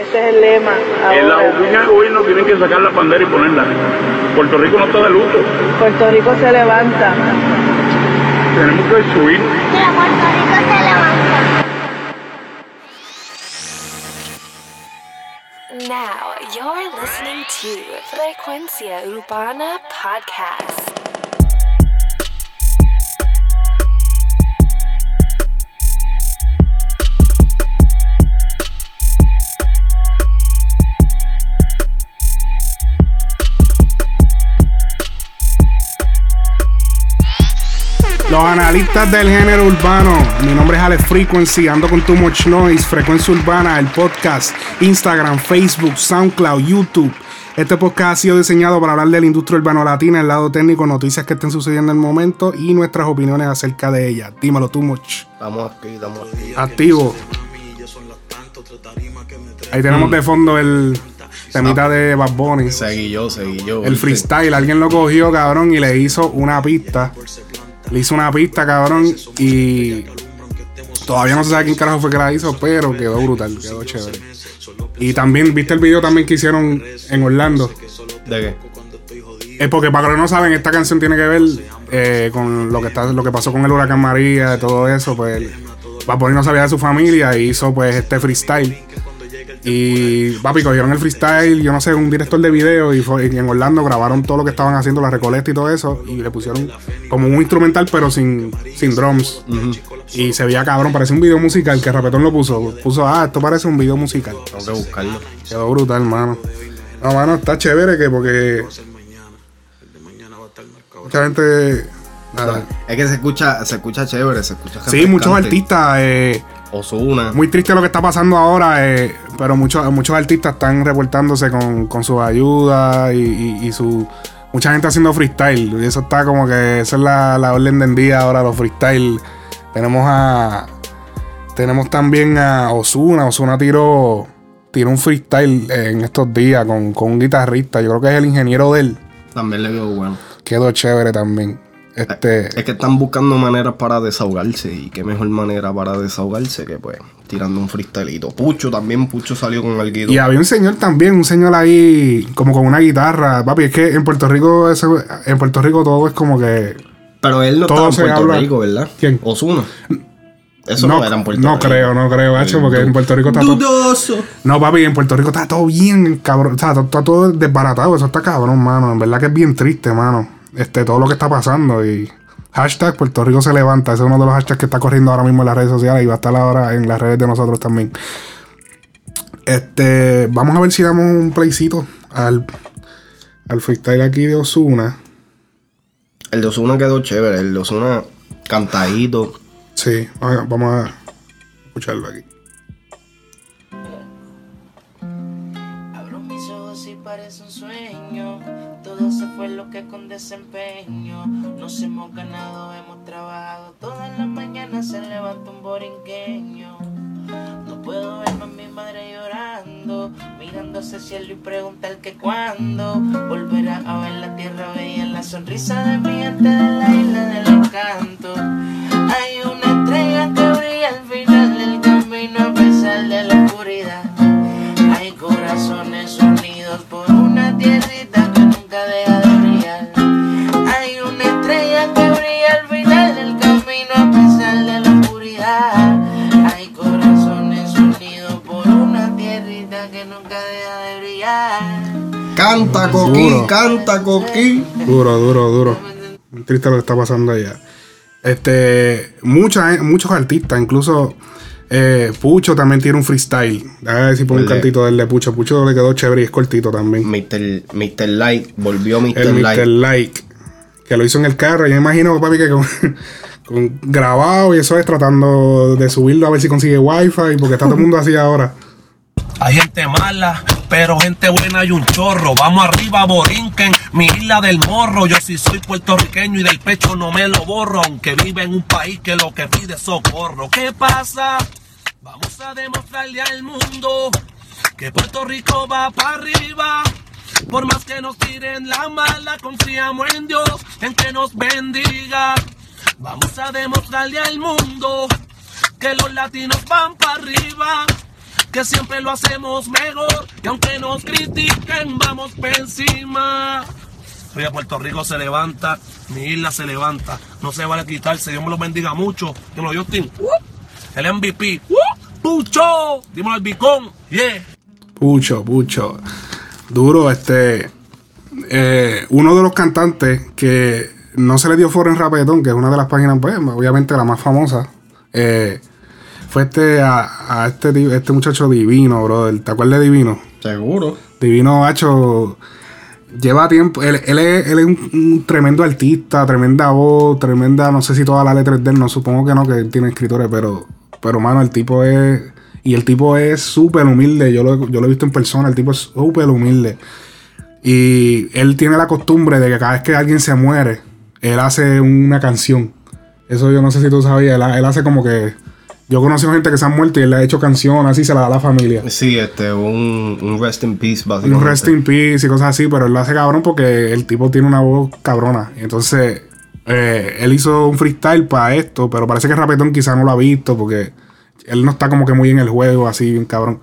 Ese es el lema. En la ahora. oficina de gobierno tienen que sacar la bandera y ponerla. Puerto Rico no está de luto. Puerto Rico se levanta. Tenemos que subir. Mira, Puerto Rico se levanta. Now you're listening to Frecuencia Urbana Podcast. Los analistas del género urbano. Mi nombre es Alex Frequency, ando con Too Much Noise, Frecuencia Urbana, el podcast, Instagram, Facebook, SoundCloud, YouTube. Este podcast ha sido diseñado para hablar de la industria urbano latina, el lado técnico, noticias que estén sucediendo en el momento y nuestras opiniones acerca de ella. Dímelo, Too Much. Estamos aquí, estamos aquí. Activo. Ahí tenemos de fondo el temita de Bad Bunny. Seguí yo, seguí yo. El ¿viste? freestyle, alguien lo cogió, cabrón, y le hizo una pista. Le hizo una pista, cabrón, y todavía no se sabe quién carajo fue que la hizo, pero quedó brutal, quedó chévere. Y también, ¿viste el video también que hicieron en Orlando? ¿De qué? Es porque para que no saben, esta canción tiene que ver eh, con lo que está, lo que pasó con el huracán María, todo eso, pues Bad Bunny no sabía de su familia y hizo pues este freestyle. Y papi, cogieron el freestyle, yo no sé, un director de video y, fue- y en Orlando grabaron todo lo que estaban haciendo, la recolecta y todo eso, y le pusieron como un instrumental pero sin, sin drums. Y se veía cabrón, parece un video musical que Rapetón lo puso. Puso, ah, esto parece un video musical. Tengo que buscarlo. Quedó brutal, mano. No, mano, está chévere que porque mucha gente... nada. Es que se escucha, se escucha chévere, se escucha Sí, muchos artistas... eh, Ozuna. Muy triste lo que está pasando ahora, eh, pero muchos, muchos artistas están reportándose con, con sus ayudas y, y- y su. Mucha gente haciendo freestyle. Y eso está como que. Esa es la, la orden del día ahora, los freestyle. Tenemos a. Tenemos también a Osuna. Osuna tiró. Tiró un freestyle en estos días con, con un guitarrista. Yo creo que es el ingeniero de él. También le veo bueno. Quedó chévere también. Este. Es que están buscando maneras para desahogarse. Y qué mejor manera para desahogarse que pues tirando un freestylito. Pucho también, Pucho salió con algo. Y había un señor también, un señor ahí como con una guitarra. Papi, es que en Puerto Rico eso- en Puerto Rico todo es como que Pero él no todo estaba en Puerto habla- Rico, ¿verdad? ¿Quién? Ozuna. Eso no, era en Puerto no Rico. creo, no creo, hacho, porque en Puerto Rico está todo. Dudoso. No, papi, en Puerto Rico está todo bien, cabrón. O sea, está todo desbaratado. Eso está cabrón, mano. En verdad que es bien triste, mano. Este, todo lo que está pasando. Y hashtag Puerto Rico se levanta. Ese es uno de los hashtags que está corriendo ahora mismo en las redes sociales y va a estar ahora en las redes de nosotros también. Este, vamos a ver si damos un playcito al, al freestyle aquí de Osuna. El de Ozuna quedó chévere. El de Ozuna cantadito. Sí, vamos a escucharlo aquí. Con desempeño. Nos hemos ganado, hemos trabajado. Todas las mañanas se levanta un borinqueño. No puedo ver a mi madre llorando. Mirando hacia el cielo y preguntar que cuándo volverá a ver la tierra bella. La sonrisa de gente de la isla del encanto. Hay una estrella que brilla al final del camino a pesar de la oscuridad. Hay corazones unidos por una tierrita nunca deja de brillar. Hay una estrella que brilla al final del camino a pesar de la oscuridad. Hay corazones unidos por una tierrita que nunca deja de brillar. Canta, Coqui, Duro. canta, Coqui. Duro, duro, duro. Triste lo que está pasando allá. Este, mucha- muchos artistas, incluso eh, Pucho también tiene un freestyle. A ver si pongo un cantito del de Pucho. Pucho le quedó chévere y es cortito también. Mr. Mr. Light, volvió Mr. El Mr. Light. Like, que lo hizo en el carro. Yo me imagino, papi, que con, con grabado y eso es tratando de subirlo a ver si consigue wifi, porque está todo el mundo así ahora. Hay gente mala, pero gente buena hay un chorro. Vamos arriba, Borinquen, mi isla del morro. Yo sí soy puertorriqueño y del pecho no me lo borro. Aunque vive en un país que lo que pide es socorro. ¿Qué pasa? Vamos a demostrarle al mundo que Puerto Rico va para arriba. Por más que nos tiren la mala, confiamos en Dios, en que nos bendiga. Vamos a demostrarle al mundo que los latinos van para arriba. que siempre lo hacemos mejor. Y aunque nos critiquen, vamos por encima. Oye, Puerto Rico se levanta, mi isla se levanta. No se vale quitarse, Dios me lo bendiga mucho. Dímelo, Justin. El MVP. Pucho. Dímelo al Bicón. Yeah. Pucho, pucho. Duro, este. eh, uno de los cantantes que no se le dio foro en Rapetón, que es una de las páginas, pues, obviamente la más famosa, eh, fue este a, a este, este muchacho divino, brother. ¿Te acuerdas de Divino? Seguro. Divino Hacho lleva tiempo. Él, él es, él es un, un tremendo artista, tremenda voz, tremenda. No sé si todas las letras de él, no supongo que no, que él tiene escritores, pero, pero mano, el tipo es. Y el tipo es súper humilde. Yo lo, yo lo he visto en persona, el tipo es súper humilde. Y él tiene la costumbre de que cada vez que alguien se muere, él hace una canción. Eso yo no sé si tú sabías. Él, él hace como que. Yo he conocido gente que se han muerto y él le ha hecho canciones así, se la da a la familia. Sí, este, un, un rest in peace, básicamente. Un rest in peace y cosas así, pero él lo hace cabrón porque el tipo tiene una voz cabrona. Y entonces, eh, él hizo un freestyle para esto, pero parece que Rapetón quizá no lo ha visto porque él no está como que muy en el juego, así, bien cabrón.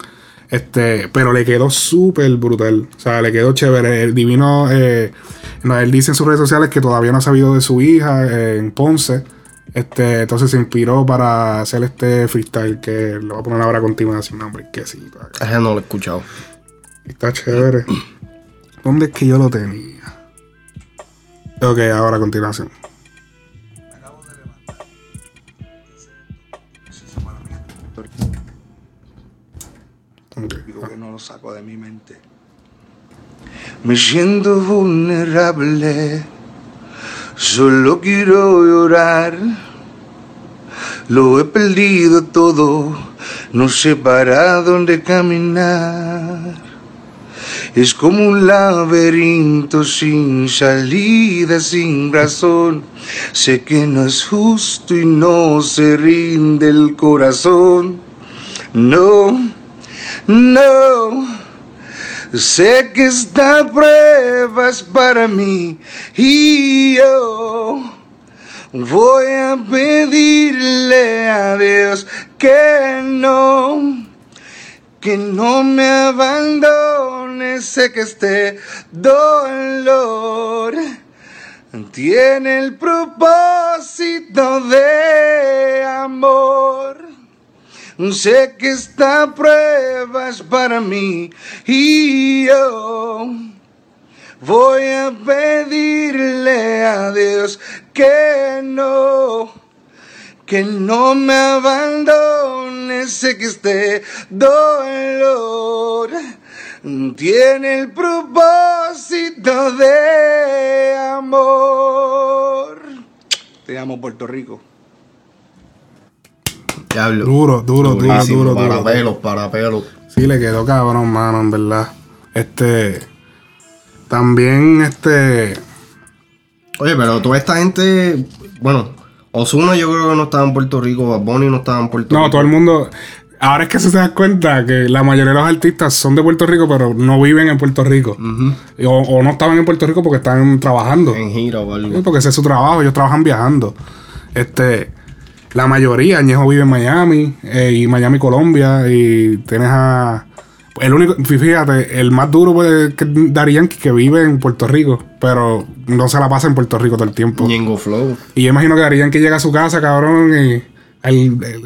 Este, pero le quedó súper brutal. O sea, le quedó chévere. El divino, eh, no, él dice en sus redes sociales que todavía no ha sabido de su hija eh, en Ponce. Este, entonces se inspiró para hacer este freestyle que lo voy a poner ahora a continuación. Hombre, que sí. Ese no lo he escuchado. Está chévere. ¿Dónde es que yo lo tenía? Ok, ahora a continuación. Saco de mi mente. Me siento vulnerable, solo quiero llorar. Lo he perdido todo, no sé para dónde caminar. Es como un laberinto sin salida, sin razón. Sé que no es justo y no se rinde el corazón. No, no. Sé que esta prueba para mí y yo voy a pedirle a Dios que no, que no me abandone. Sé que este dolor tiene el propósito de amor. Sé que esta prueba es para mí y yo voy a pedirle a Dios que no, que no me abandone. Sé que este dolor tiene el propósito de amor. Te amo, Puerto Rico. Diablo. Duro, duro, duro, duro, Para duro. pelos, para pelos. Sí, le quedó cabrón, mano, en verdad. Este. También, este. Oye, pero toda esta gente, bueno, Osuna yo creo que no estaba en Puerto Rico, Bad Bunny no estaba en Puerto No, Rico. todo el mundo. Ahora es que se da cuenta que la mayoría de los artistas son de Puerto Rico, pero no viven en Puerto Rico. o, o no estaban en Puerto Rico porque están trabajando. En gira o algo. Sí, porque ese es su trabajo, ellos trabajan viajando. Este, la mayoría, Ñejo vive en Miami, eh, y Miami, Colombia, y tienes a. El único, fíjate, el más duro pues, Yankee que vive en Puerto Rico, pero no se la pasa en Puerto Rico todo el tiempo. Ñengo Flow. Y yo imagino que Daddy Yankee llega a su casa, cabrón, y el- el-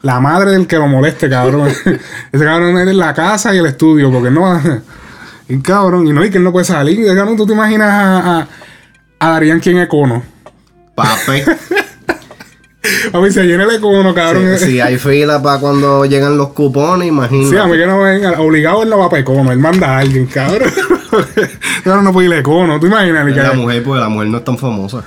la madre del que lo moleste, cabrón. Ese cabrón es en la casa y el estudio, porque no. Y cabrón, y no, y que él no puede salir. Cabrón, tú te imaginas a, a, a Daddy Yankee en Econo. Pape. A mí se llena el Econo, cabrón. si, si hay fila para cuando llegan los cupones, imagínate. Sí, a mí que no venga. Obligado él no va para Econo. Él manda a alguien, cabrón. cabrón, no puede ir a Econo. ¿Tú imaginas? La mujer, porque la mujer no es tan famosa.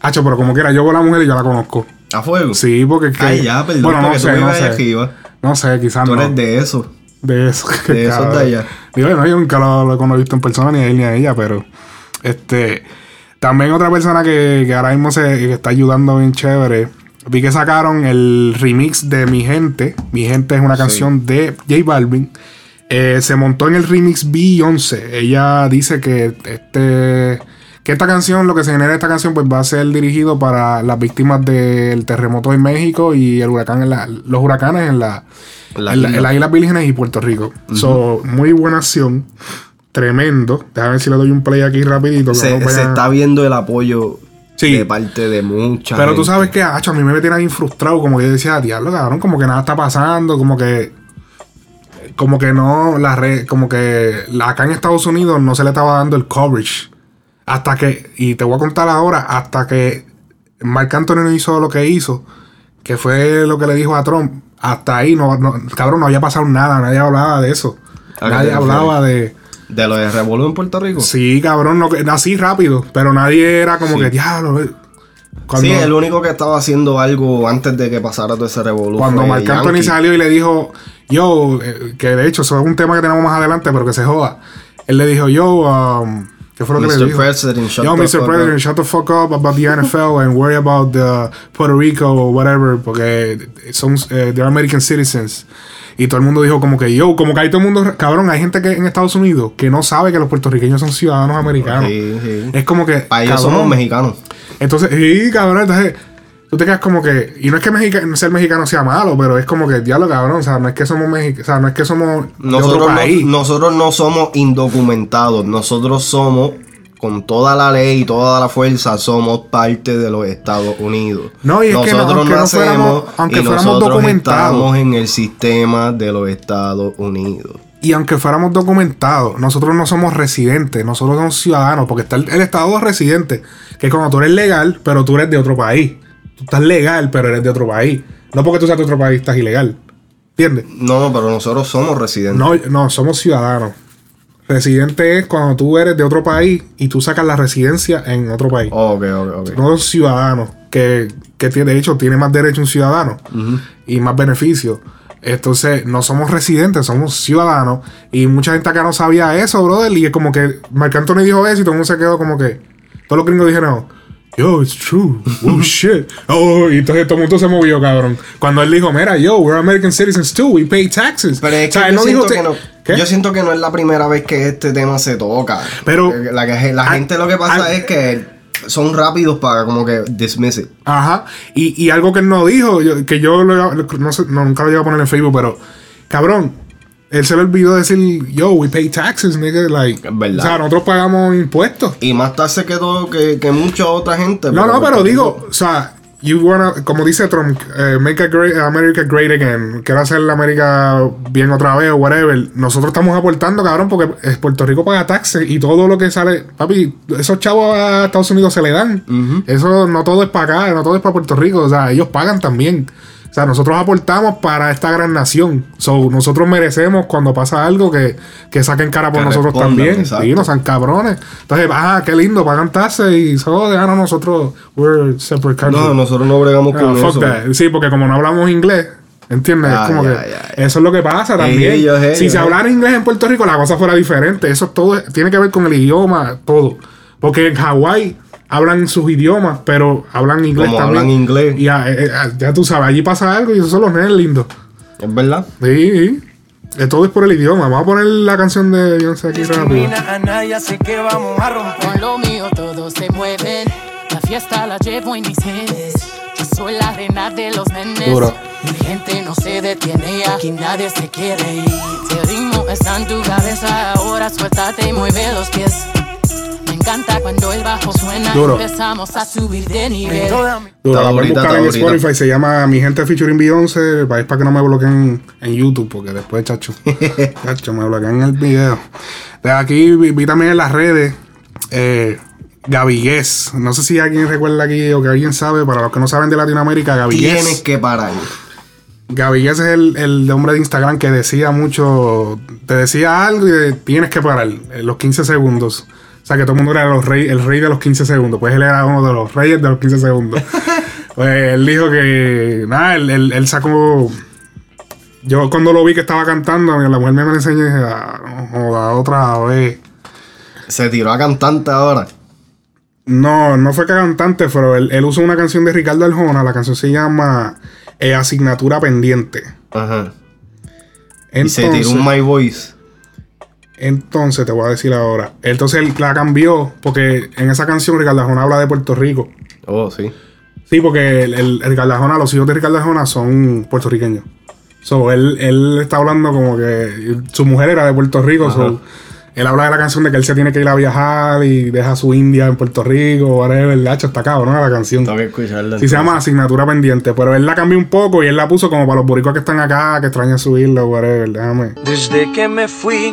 Hacho, pero como quiera, yo con la mujer y yo la conozco. ¿A fuego? Sí, porque es que. Ay, ya, perdón, bueno, no tú sé, no sé. arriba. No sé, quizás Tú no. eres de eso. De eso. De esos de allá. Digo, no, yo nunca lo, lo he visto en persona, ni a él ni a ella, pero. Este. También otra persona que, que ahora mismo se que está ayudando bien chévere. Vi que sacaron el remix de Mi Gente. Mi Gente es una canción de J Balvin. Eh, se montó en el remix Beyoncé. Ella dice que este Que esta canción, lo que se genera esta canción, pues va a ser dirigido para las víctimas del terremoto en México y el huracán en la- los huracanes en, la, La en, las Islas Vírgenes y Puerto Rico. So, muy buena acción. Tremendo. Déjame ver si le doy un play aquí rapidito. Se, no se vaya- está viendo el apoyo Sí. de parte de mucha Pero tú sabes que, acho, a mí me tiene bien frustrado. Como que yo decía, diablo, cabrón, como que nada está pasando. Como que. Como que no. La red. Como que acá en Estados Unidos no se le estaba dando el coverage. Hasta que. Y te voy a contar ahora. Hasta que Marc Anthony no hizo lo que hizo. Que fue lo que le dijo a Trump. Hasta ahí, no, no- cabrón, no había pasado nada. Nadie hablaba de eso. ¿A qué Nadie hablaba de. De lo de Revolú en Puerto Rico. Sí, cabrón, no, que- así rápido. Pero nadie era como Sí. que, diablo. eh". Cuando- Sí, el único que estaba haciendo algo antes de que pasara todo ese revolú Cuando Marc Anthony salió y le dijo, yo, eh, que de hecho eso es un tema que tenemos más adelante, pero que se joda. Él le dijo, yo, um, ¿qué fue lo que Mr. le dijo? President, shut yo, the Mr. fuck President, up." shut the fuck up about the NFL and worry about the Puerto Rico or whatever, porque son, eh, they're American citizens. Y todo el mundo dijo como que yo, como que hay todo el mundo, cabrón, hay gente que en Estados Unidos que no sabe que los puertorriqueños son ciudadanos americanos. Sí, sí. Es como que... Para ellos somos mexicanos. entonces, sí, cabrón, entonces tú te quedas como que. Y no es que mexica- ser mexicano sea malo, pero es como que diablo, cabrón. O sea, no es que somos mexicanos. O sea, no es que somos de otro Nosotros no, país. nosotros no somos indocumentados. Nosotros somos, con toda la ley y toda la fuerza, somos parte de los Estados Unidos. No, y es que no- aunque no fuéramos- aunque y fuéramos nosotros documentados. estamos en el sistema de los Estados Unidos. Y aunque fuéramos documentados, nosotros no somos residentes, nosotros somos ciudadanos, porque está el, el estado de residente, que es cuando tú eres legal, pero tú eres de otro país. Tú estás legal, pero eres de otro país. No porque tú seas de otro país, estás ilegal. ¿Entiendes? No, pero nosotros somos residentes. No, no, somos ciudadanos. Residente es cuando tú eres de otro país y tú sacas la residencia en otro país. Ok, ok, ok. No ciudadanos, que, que tiene, de hecho tiene más derecho un ciudadano y más beneficios. Entonces, no somos residentes, somos ciudadanos. Y mucha gente acá no sabía eso, brother. Y es como que Marc Anthony dijo eso y todo el mundo se quedó como que. Todos los gringos dijeron, yo, it's true. Oh, shit. Oh, y entonces todo el mundo se movió, cabrón. Cuando él dijo, mira, yo, we're American citizens too, we pay taxes. Pero es O sea, yo, no dijo siento que no, yo siento que no es la primera vez que este tema se toca. Pero- la, que- la gente lo que pasa es que son rápidos para como que dismiss it. Ajá. Y, y algo que él no dijo, yo- que yo lo- no sé, no, nunca lo iba a poner en Facebook, pero cabrón, él se le olvidó decir, yo, we pay taxes, nigga. Like, Es verdad. O sea, nosotros pagamos impuestos. Y más tarde que todo que, que mucha otra gente. No, no, pero digo, o sea, you wanna, como dice Trump, eh, make a great, America great again. Quiero hacer la América bien otra vez o whatever. Nosotros estamos aportando, cabrón, porque Puerto Rico paga taxes y todo lo que sale, papi, esos chavos a Estados Unidos se le dan. Eso no todo es para acá, no todo es para Puerto Rico. O sea, ellos pagan también. O sea, nosotros aportamos para esta gran nación. So, nosotros merecemos cuando pasa algo que, que saquen cara por Que nosotros también. exacto. Sí, no sean cabrones. Entonces, ah, qué lindo, pagan taxes y solo de no, nosotros, we're separate country. No, nosotros no bregamos Ah, con fuck eso. that. Sí, porque como no hablamos inglés, ¿entiendes? Ah, es como que eso es lo que pasa también. Ellos, ellos, si se hablara inglés en Puerto Rico, la cosa fuera diferente. Eso todo tiene que ver con el idioma, todo. Porque en Hawái hablan sus idiomas, pero hablan inglés Como también. hablan inglés. Y ya, eh, eh, ya tú sabes, allí pasa algo y esos son los nenes lindos. Es verdad. Sí, sí. Eh, todo es por el idioma. Vamos a poner la canción de Beyoncé aquí rápido. A nadie, así que vamos a romper. Con lo mío todos se mueven. La fiesta la llevo en mis genes. Yo soy la reina de los nenes. Duro. Mi gente no se detiene, aquí nadie se quiere ir. Si el ritmo está en tu cabeza, ahora suéltate y mueve los pies. Me encanta cuando el bajo suena Duro. y empezamos a subir de nivel. Duro, la pueden ahorita, buscar en. Spotify, se llama Mi Gente Featuring Beyoncé, es para que no me bloqueen en YouTube, porque después, chacho, chacho, me bloquean el video. De aquí vi, vi también en las redes, eh, Gavigués, no sé si alguien recuerda aquí o que alguien sabe, para los que no saben de Latinoamérica, Gavigués. Tienes que parar. Gavigués es el, el hombre de Instagram que decía mucho, te decía algo y de- tienes que parar en los 15 segundos. O sea, que todo el mundo era los rey, el rey de los 15 segundos. Pues él era uno de los reyes de los 15 segundos. pues él dijo que, nada, él, él- él sacó... Yo cuando lo vi que estaba cantando, la mujer me lo enseñó y dije, ah, no, joda, otra vez. Se tiró a cantante ahora. No, no fue cantante, pero él, él usó una canción de Ricardo Arjona. La canción se llama eh, Asignatura Pendiente. Ajá. Y se tiró un My Voice. Entonces te voy a decir ahora. Entonces él la cambió porque en esa canción Ricardo Arjona habla de Puerto Rico. Oh, sí. Sí, porque el, el, el Ricardo Arjona, los hijos de Ricardo Arjona son puertorriqueños. So, él, él está hablando como que su mujer era de Puerto Rico. so, él habla de la canción de que él se tiene que ir a viajar y deja a su India en Puerto Rico, whatever. El hacho está cabrón ¿no? la canción. Tengo que escucharla. Sí, se llama Asignatura Pendiente, pero él la cambió un poco y él la puso como para los boricos que están acá, que extrañan subirlo, whatever. Déjame. Desde que me fui.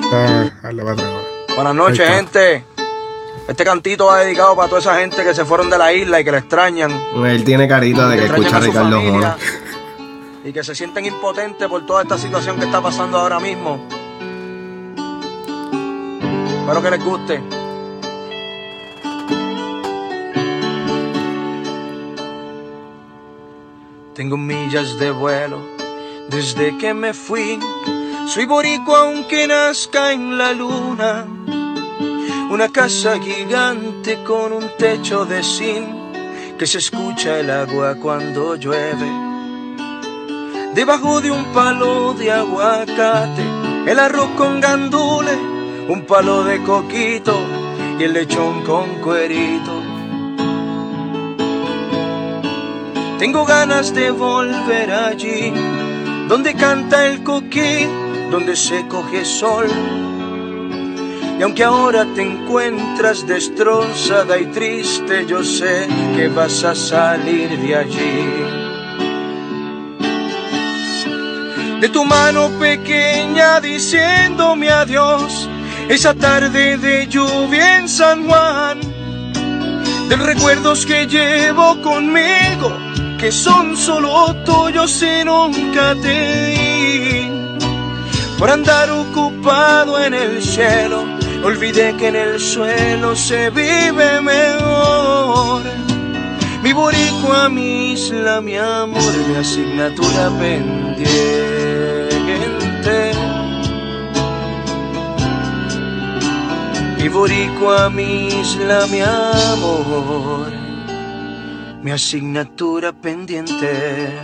darle para atrás. Buenas noches, gente. Este cantito va dedicado para toda esa gente que se fueron de la isla y que la extrañan. Él tiene carita de que escucha a Ricardo familia Arjona. Y que se sienten impotentes por toda esta situación que está pasando ahora mismo. Espero que les guste. Tengo millas de vuelo desde que me fui. Soy boricua aunque nazca en la luna. Una casa gigante con un techo de zinc que se escucha el agua cuando llueve. Debajo de un palo de aguacate, el arroz con gandule, un palo de coquito y el lechón con cuerito. Tengo ganas de volver allí, donde canta el coquí, donde se coge sol. Y aunque ahora te encuentras destrozada y triste, yo sé que vas a salir de allí. De tu mano pequeña diciéndome adiós, esa tarde de lluvia en San Juan, de recuerdos que llevo conmigo, que son solo tuyos y nunca te di. Por andar ocupado en el cielo, olvidé que en el suelo se vive mejor. Mi boricua, mi isla, mi amor, mi asignatura pendiente. Mi boricua, mi isla, mi amor, mi asignatura pendiente.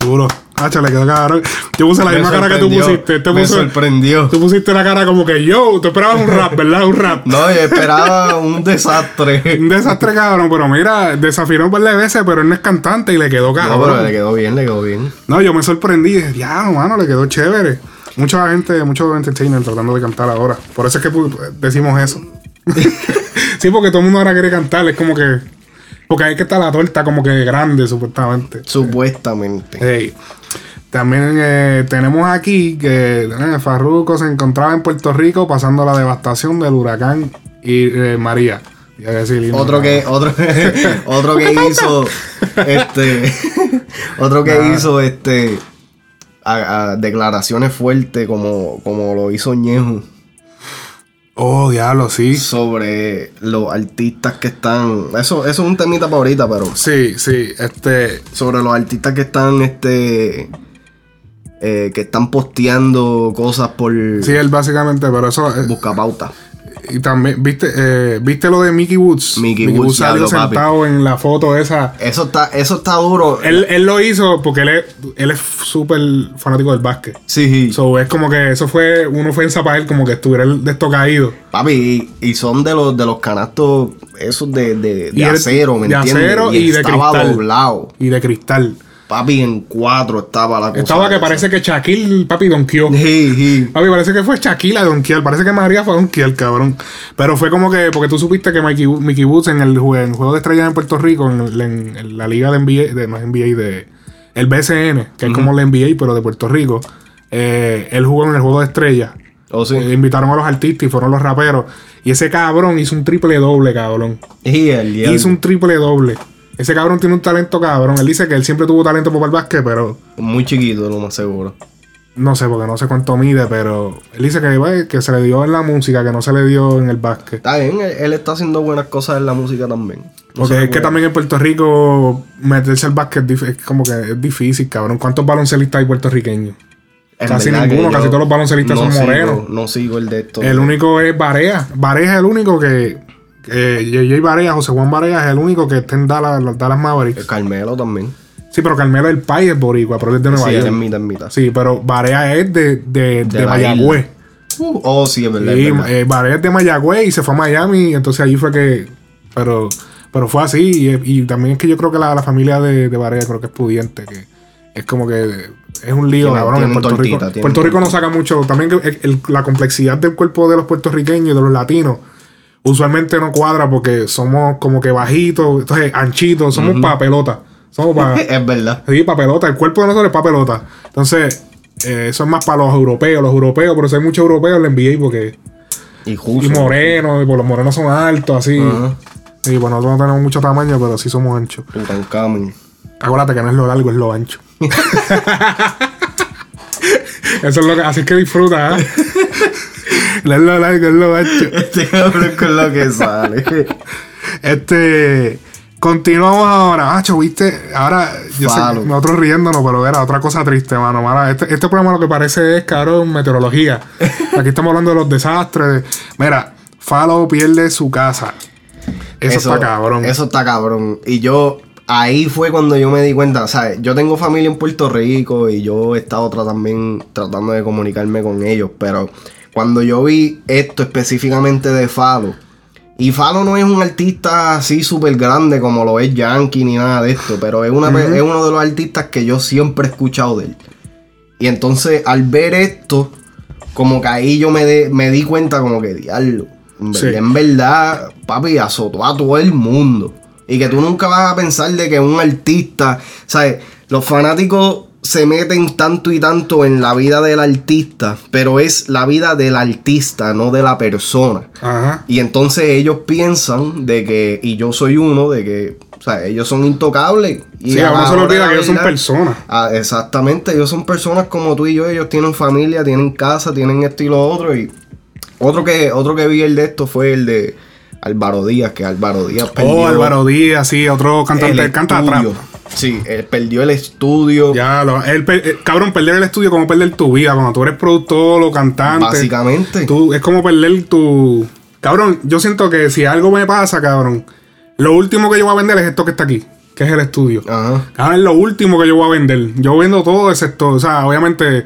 Duro. Hacha, le quedó cabrón. Yo puse la Me misma cara que tú pusiste. Te me sorprendió. Tú pusiste la cara como que yo. Te esperabas un rap, ¿verdad? Un rap. No, yo esperaba un desastre. Un desastre, cabrón. Pero mira, desafinó un par de veces, pero él no es cantante y le quedó No, cabrón. pero le quedó bien, le quedó bien. No, yo me sorprendí. Ya, mano, le quedó chévere. Mucha gente, muchos entertainers tratando de cantar ahora. Por eso es que decimos eso. sí, porque todo el mundo ahora quiere cantar. Es como que. Porque hay que estar la torta como que grande, supuestamente. Supuestamente. También eh, tenemos aquí que eh, Farruko se encontraba en Puerto Rico pasando la devastación del huracán y, eh, María. Decir, Otro que, otro, otro que hizo, este, otro que hizo, este, a- a declaraciones fuertes como, como lo hizo Ñejo Oh, diablo, sí. sobre los artistas que están, eso, eso es un temita para ahorita, pero Sí, sí. Este. sobre los artistas que están, este, eh, que están posteando cosas por Sí, él básicamente, pero eso. eh, busca pauta. Y también, ¿viste, eh, ¿viste lo de Mickey Woods? Mickey Woods, salió papi. sentado en la foto esa. Eso está, eso está duro. Él, él lo hizo porque él es él es súper fanático del básquet. sí, sí. So, es como que eso fue una ofensa para él, como que estuviera de esto caído. Papi, y, y son de los de los canastos esos de, de, de acero, ¿me de entiendes? acero y de estaba cristal. doblado. Y de cristal. Papi, en cuatro estaba la cosa. Estaba que parece que Shaquille, papi, donkeó. Sí, sí. Papi, parece que fue Shaquille a donkear. Parece que María fue a donkear, cabrón. Pero fue como que, porque tú supiste que Mikey, Wo- Mickey Woods en el, en el juego de estrellas en Puerto Rico, en, el- en- en la liga de NBA, de, no es NBA, de el BCN, que es como la NBA, pero de Puerto Rico, eh, él jugó en el juego de estrellas. Oh, sí. Eh, invitaron a los artistas y fueron los raperos. Y ese cabrón hizo un triple doble, cabrón. Y el diablo. Hizo un triple doble. Ese cabrón tiene un talento cabrón. Él dice que él siempre tuvo talento para el básquet, pero Muy chiquito, lo más seguro. no sé, porque no sé cuánto mide, pero él dice que, que se le dio en la música, que no se le dio en el básquet. Está bien, él, él está haciendo buenas cosas en la música también. No Porque es que también en Puerto Rico meterse al básquet es como que es difícil, cabrón. ¿Cuántos baloncelistas hay puertorriqueños? En casi ninguno, casi todos los baloncelistas no son sigo- morenos. No sigo el de esto. El único es Barea. Barea es el único que. Que JJ Barea, José Juan Barea es el único que está en Dallas, Dallas Mavericks. El Carmelo también. Sí, pero Carmelo el país es boricua, pero él es de Nueva Sí, York. es mitad, mitad. Sí, pero Barea es de, de, de, la Mayagüez. Uh, oh, sí, es verdad. Sí, es eh, Barea es de Mayagüez y se fue a Miami, entonces allí fue que... Pero, pero fue así, y, y también es que yo creo que la, la familia de, de Barea creo que es pudiente, que es como que es un lío, Tienen- cabrón. En Puerto tortita, Rico, Puerto Rico no saca mucho, también el- el- la complejidad del cuerpo de los puertorriqueños y de los latinos usualmente no cuadra porque somos como que bajitos, entonces anchitos, somos Ujú. pa' pelota. Somos para... es verdad. Sí, para pelota. El cuerpo de nosotros es para pelota. Entonces, eh, eso es más para los europeos. Los europeos, por eso hay muchos europeos en la NBA porque. Y Y justo. morenos, y por los morenos son altos, así. Ajá. Y bueno, nosotros no tenemos mucho tamaño, pero sí somos anchos. Tutankamón. Acuérdate que no es lo largo, es lo ancho. eso es lo que. Así es que disfruta, ¿eh? Es lo largo, es lo ancho. Este cabrón con lo que sale. Este. Continuamos ahora. Macho, viste. Ahora, yo Falo. sé, nosotros riéndonos, pero era otra cosa triste, mano. Este, este programa lo que parece es, cabrón, meteorología. Aquí estamos hablando de los desastres. Mira, Falo pierde su casa. Eso, está cabrón. Eso está cabrón. Y yo, ahí fue cuando yo me di cuenta, ¿sabes? Yo tengo familia en Puerto Rico y yo he estado también tratando de comunicarme con ellos, pero cuando yo vi esto específicamente de Falo, y Falo no es un artista así súper grande como lo es Yankee ni nada de esto, pero es, una, es uno de los artistas que yo siempre he escuchado de él. Y entonces al ver esto, como que ahí yo me, de- me di cuenta como que, diablo, en Sí. en verdad, papi, azotó a todo el mundo. Y que tú nunca vas a pensar de que un artista, ¿sabes? Los fanáticos se meten tanto y tanto en la vida del artista, pero es la vida del artista, no de la persona. Ajá. Y entonces ellos piensan de que, y yo soy uno, de que, o sea, ellos son intocables. Y Sí, a uno se hora olvida que ellos son personas. Ah, exactamente, ellos son personas como tú y yo, ellos tienen familia, tienen casa, tienen esto y lo otro. Y otro que, otro que vi el de esto fue el de Álvaro Díaz, que Álvaro Díaz Oh, Álvaro Díaz, sí, otro cantante. el canta trap. Sí, él perdió el estudio. Ya, lo, él per- eh, cabrón, perder el estudio es como perder tu vida. Cuando tú eres productor o cantante. Básicamente. Tú, es como perder tu. Cabrón, yo siento que si algo me pasa, cabrón, lo último que yo voy a vender es esto que está aquí, que es el estudio. Ajá. Cabrón, es lo último que yo voy a vender. Yo vendo todo excepto, o sea, obviamente,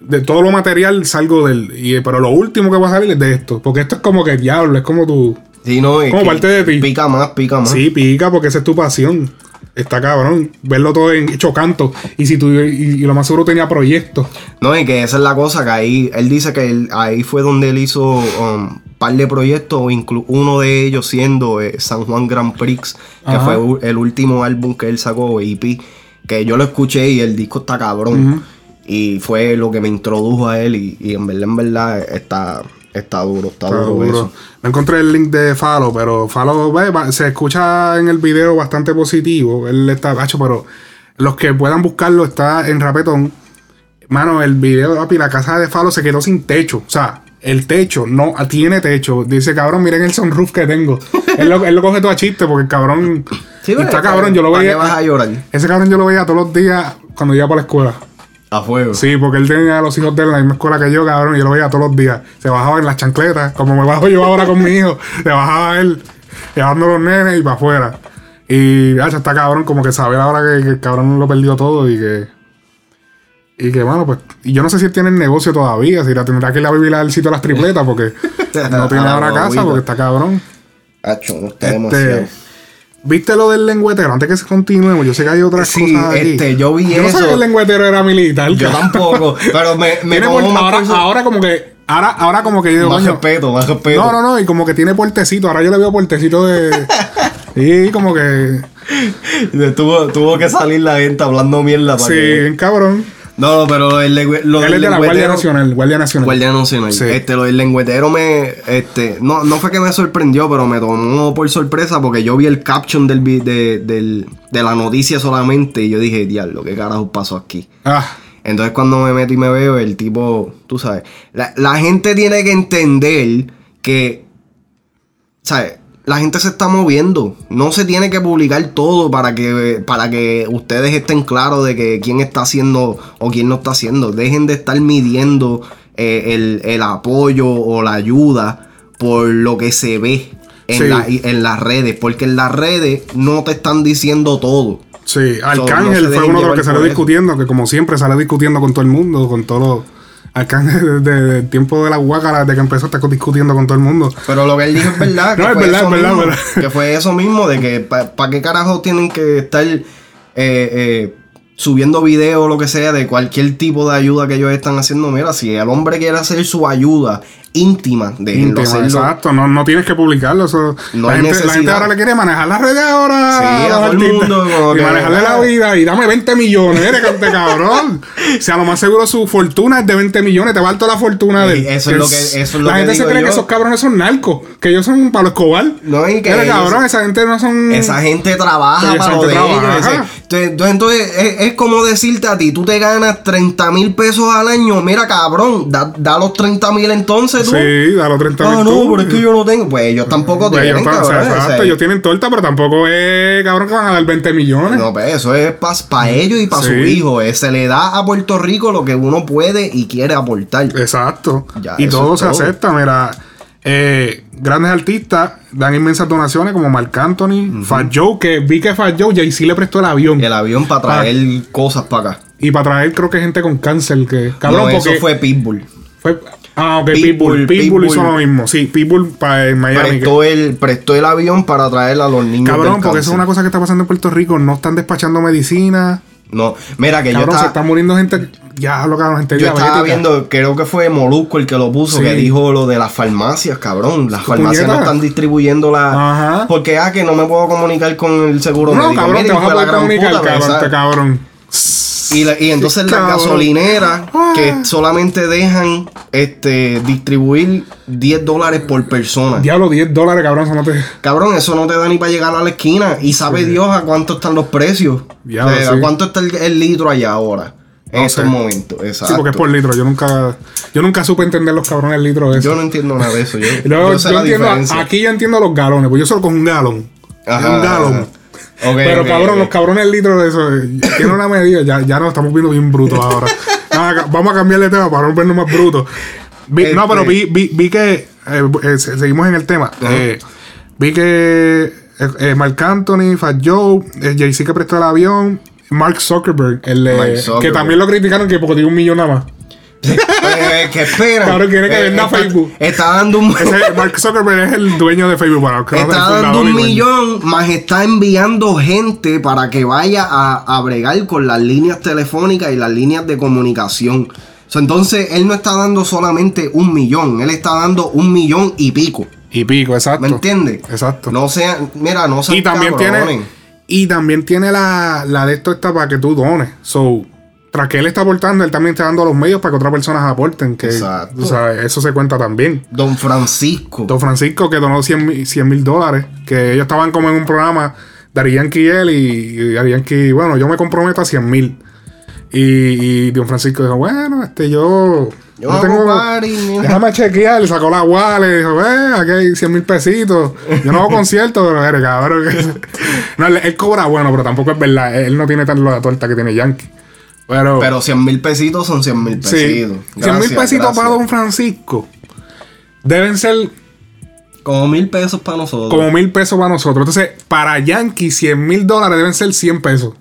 de todo lo material salgo del. Y, pero lo último que va a salir es de esto. Porque esto es como que diablo, es como tu. Sí, no, es Como parte de ti. Pica más, pica más. Sí, pica, porque esa es tu pasión. Está cabrón. Verlo todo en hecho canto. Y si tú, y, y lo más seguro tenía proyectos. No, y que esa es la cosa, que ahí, él dice que él- ahí fue donde él hizo un par de proyectos, inclu- uno de ellos siendo eh, San Juan Grand Prix, que Ajá. fue el último álbum que él sacó, EP, que yo lo escuché y el disco está cabrón. Y fue lo que me introdujo a él y, y en verdad, en verdad, está, está duro, está, Está duro, duro. eso. No encontré el link de Falo, pero Falo ve, se escucha en el video bastante positivo. Él está gacho, pero los que puedan buscarlo está en Rapetón. Mano, el video, papi, la casa de Falo se quedó sin techo. O sea, el techo no tiene techo. Dice, cabrón, miren el sunroof que tengo. él, lo, él lo coge todo a chiste porque el cabrón. Sí, pero, está cabrón, yo lo ¿para qué veía. vas a llorar? Ese cabrón yo lo veía todos los días cuando iba para la escuela. A fuego. Sí, porque él tenía a los hijos de él en la misma escuela que yo, cabrón, y yo lo veía todos los días. Se bajaba en las chancletas, como me bajo yo ahora con mi hijo. Se bajaba él, llevando a los nenes y para afuera. Y ya está cabrón, como que saber ahora que, que el cabrón lo perdió todo y que. Y que, bueno, pues. Y yo no sé si él tiene el negocio todavía, si la tendrá que ir a vivir al sitio de las tripletas, porque no tiene ahora casa, porque está cabrón. Acho, no está. Este, ¿Viste lo del lengüetero? Antes que se continuemos, yo sé que hay otras Sí, cosas aquí. este, yo vi Yo no sabía eso. que el lengüetero era militar. Yo tampoco, pero me, me ahora, por eso- ahora como que. Ahora, ahora como que yo digo, Más coño, respeto, más respeto. No, no, no, y como que tiene puertecito. Ahora yo le veo puertecito de. y como que. tuvo, tuvo que salir la gente hablando mierda para Sí, que- cabrón. No, pero el lo Él del es de la Guardia Nacional. Guardia Nacional. Guardia Nacional. Sí. Este, lo del lengüetero me. Este, no, no fue que me sorprendió, pero me tomó por sorpresa porque yo vi el caption del, de, del- de la noticia solamente y yo dije, diablo, ¿qué carajo pasó aquí? Ah, Entonces cuando me meto y me veo, el tipo, tú sabes, la, la gente tiene que entender que, ¿sabes? La gente se está moviendo. No se tiene que publicar todo para que, para que ustedes estén claros de que quién está haciendo o quién no está haciendo. Dejen de estar midiendo eh, el, el apoyo o la ayuda por lo que se ve en, Sí. la- en las redes. Porque en las redes no te están diciendo todo. Sí, So, Arcángel no fue uno de los que salió discutiendo, que como siempre sale discutiendo con todo el mundo, con todos los. Arcángel desde el tiempo de la guácara, desde que empezó, está discutiendo con todo el mundo. Pero lo que él dijo es verdad. que No, es fue verdad, eso es verdad, mismo, verdad. Que fue eso mismo, de que para qué carajo tienen que estar eh, eh, subiendo videos o lo que sea de cualquier tipo de ayuda que ellos están haciendo. Mira, si el hombre quiere hacer su ayuda íntima, Íntimo, hacerlo. exacto, no, no tienes que publicarlo. Eso, No la, gente, la gente necesidad. ahora le quiere manejar las redes ahora. Sí, a los todo el mundo, Y manejarle la vida y dame 20 millones, eres cante cabrón. O sea, lo más seguro su fortuna es de 20 millones, te va toda la fortuna de eso es lo que- eso es lo La que gente se cree yo. que esos cabrones son narcos, que ellos son Pablo Escobar. No, y que Eres ellos- cabrón, esa gente no son. Esa gente trabaja esa para lo gente de ellos. trabaja. entonces, entonces, es, es como decirte a ti, tú te ganas 30 mil pesos al año. Mira, cabrón, da, da los 30 mil entonces tú. Sí, da los 30 Ah, no, tú. pero es que yo no tengo. Pues ellos tampoco Pues ellos, tienen, o sea, cabrón. o exacto, sea, ellos tienen torta, pero tampoco es cabrón que van a dar 20 millones. No, pues eso es para ellos y para Sí. su hijo. eh, Se le da a Puerto Rico lo que uno puede y quiere aportar. Exacto. Ya, y todo se todo. acepta. Mira, eh, grandes artistas dan inmensas donaciones como Marc Anthony, Fat Joe, que vi que Fat Joe Jay-Z le prestó el avión. El avión para traer cosas para acá. Y para traer, creo que gente con cáncer. Que, cabrón, no, eso porque fue Pitbull. fue- Ah, ok, Pitbull, Pitbull. Pitbull, hizo lo mismo. Sí, Pitbull para en Miami. Prestó el, prestó el avión para traer a los niños. Cabrón, del porque eso es una cosa que está pasando en Puerto Rico. No están despachando medicina. No, mira que Cabrón, yo se estaba, está muriendo gente. Ya, lo cabrón, gente yo estaba viendo, creo que fue Molusco el que lo puso, Sí. que dijo lo de las farmacias, cabrón. Las ¿Qué farmacias no están distribuyendo la. Ajá. Porque, ah, que no me puedo comunicar con el seguro No, médico. cabrón, Mira, te vas a poder comunicar, puta, cabrón, cabrón. Y, la- y entonces las Cabrón. gasolineras Ah. que solamente dejan este distribuir 10 dólares por persona. Diablo, 10 dólares, cabrón, eso no te. Cabrón, eso no te da ni para llegar a la esquina. Y sabe Dios a cuánto están los precios. Diablo, O sea, sí. ¿A cuánto está el, el litro allá ahora? En No estos momentos. Exacto. Sí, porque es por litro. Yo nunca, yo nunca supe entender los cabrones litros de eso. Yo no entiendo nada de eso. Yo, entiendo, aquí yo entiendo los galones, pues yo solo con un galón. Ajá, un galón. ajá. Pero cabrón, los cabrones litros de eso, eh, tienen una medida, ya, ya nos estamos viendo bien brutos ahora. Nada, vamos a cambiar de tema para no vernos más brutos. Vi- No, Este- pero vi, vi, vi que, eh, eh, se- seguimos en el tema. Eh, vi que Marc Anthony, Fat Joe, Jay-Z que prestó el avión, Mark Zuckerberg, el, Mark que también lo criticaron que porque tiene un millón nada más. Eh, que espera. Cabrón, quiere que venda está, Facebook. Está dando un. Ese Mark Zuckerberg es el dueño de Facebook. Para los que no Está dando un millón, más está enviando gente para que vaya a, a bregar con las líneas telefónicas y las líneas de comunicación. Sea, entonces, él no está dando solamente un millón, él está dando un millón y pico. Y pico, exacto. ¿Me entiendes? Exacto. No sea, mira, no sean y también cabrones. tiene y también tiene la, la de esto esta para que tú dones so tras que él está aportando él también está dando los medios para que otras personas aporten que Exacto. tú sabes, eso se cuenta también Don Francisco. Don Francisco que donó 100 mil dólares que ellos estaban como en un programa Dari Yankee y él y, y Yankee bueno yo me comprometo a 100 mil y, y Don Francisco dijo bueno este yo Yo no hago party, déjame chequear le sacó la wallet dijo eh aquí hay 100 mil pesitos yo no hago conciertos pero eres cabrón no, él, él cobra bueno pero tampoco es verdad él no tiene tan la torta que tiene Yankee pero, Pero 100 mil pesitos son 100 mil sí, pesitos. 100 mil pesitos gracias. para Don Francisco deben ser Como mil pesos para nosotros. como mil pesos para nosotros. Entonces, para Yankee, 100 mil dólares deben ser 100 pesos.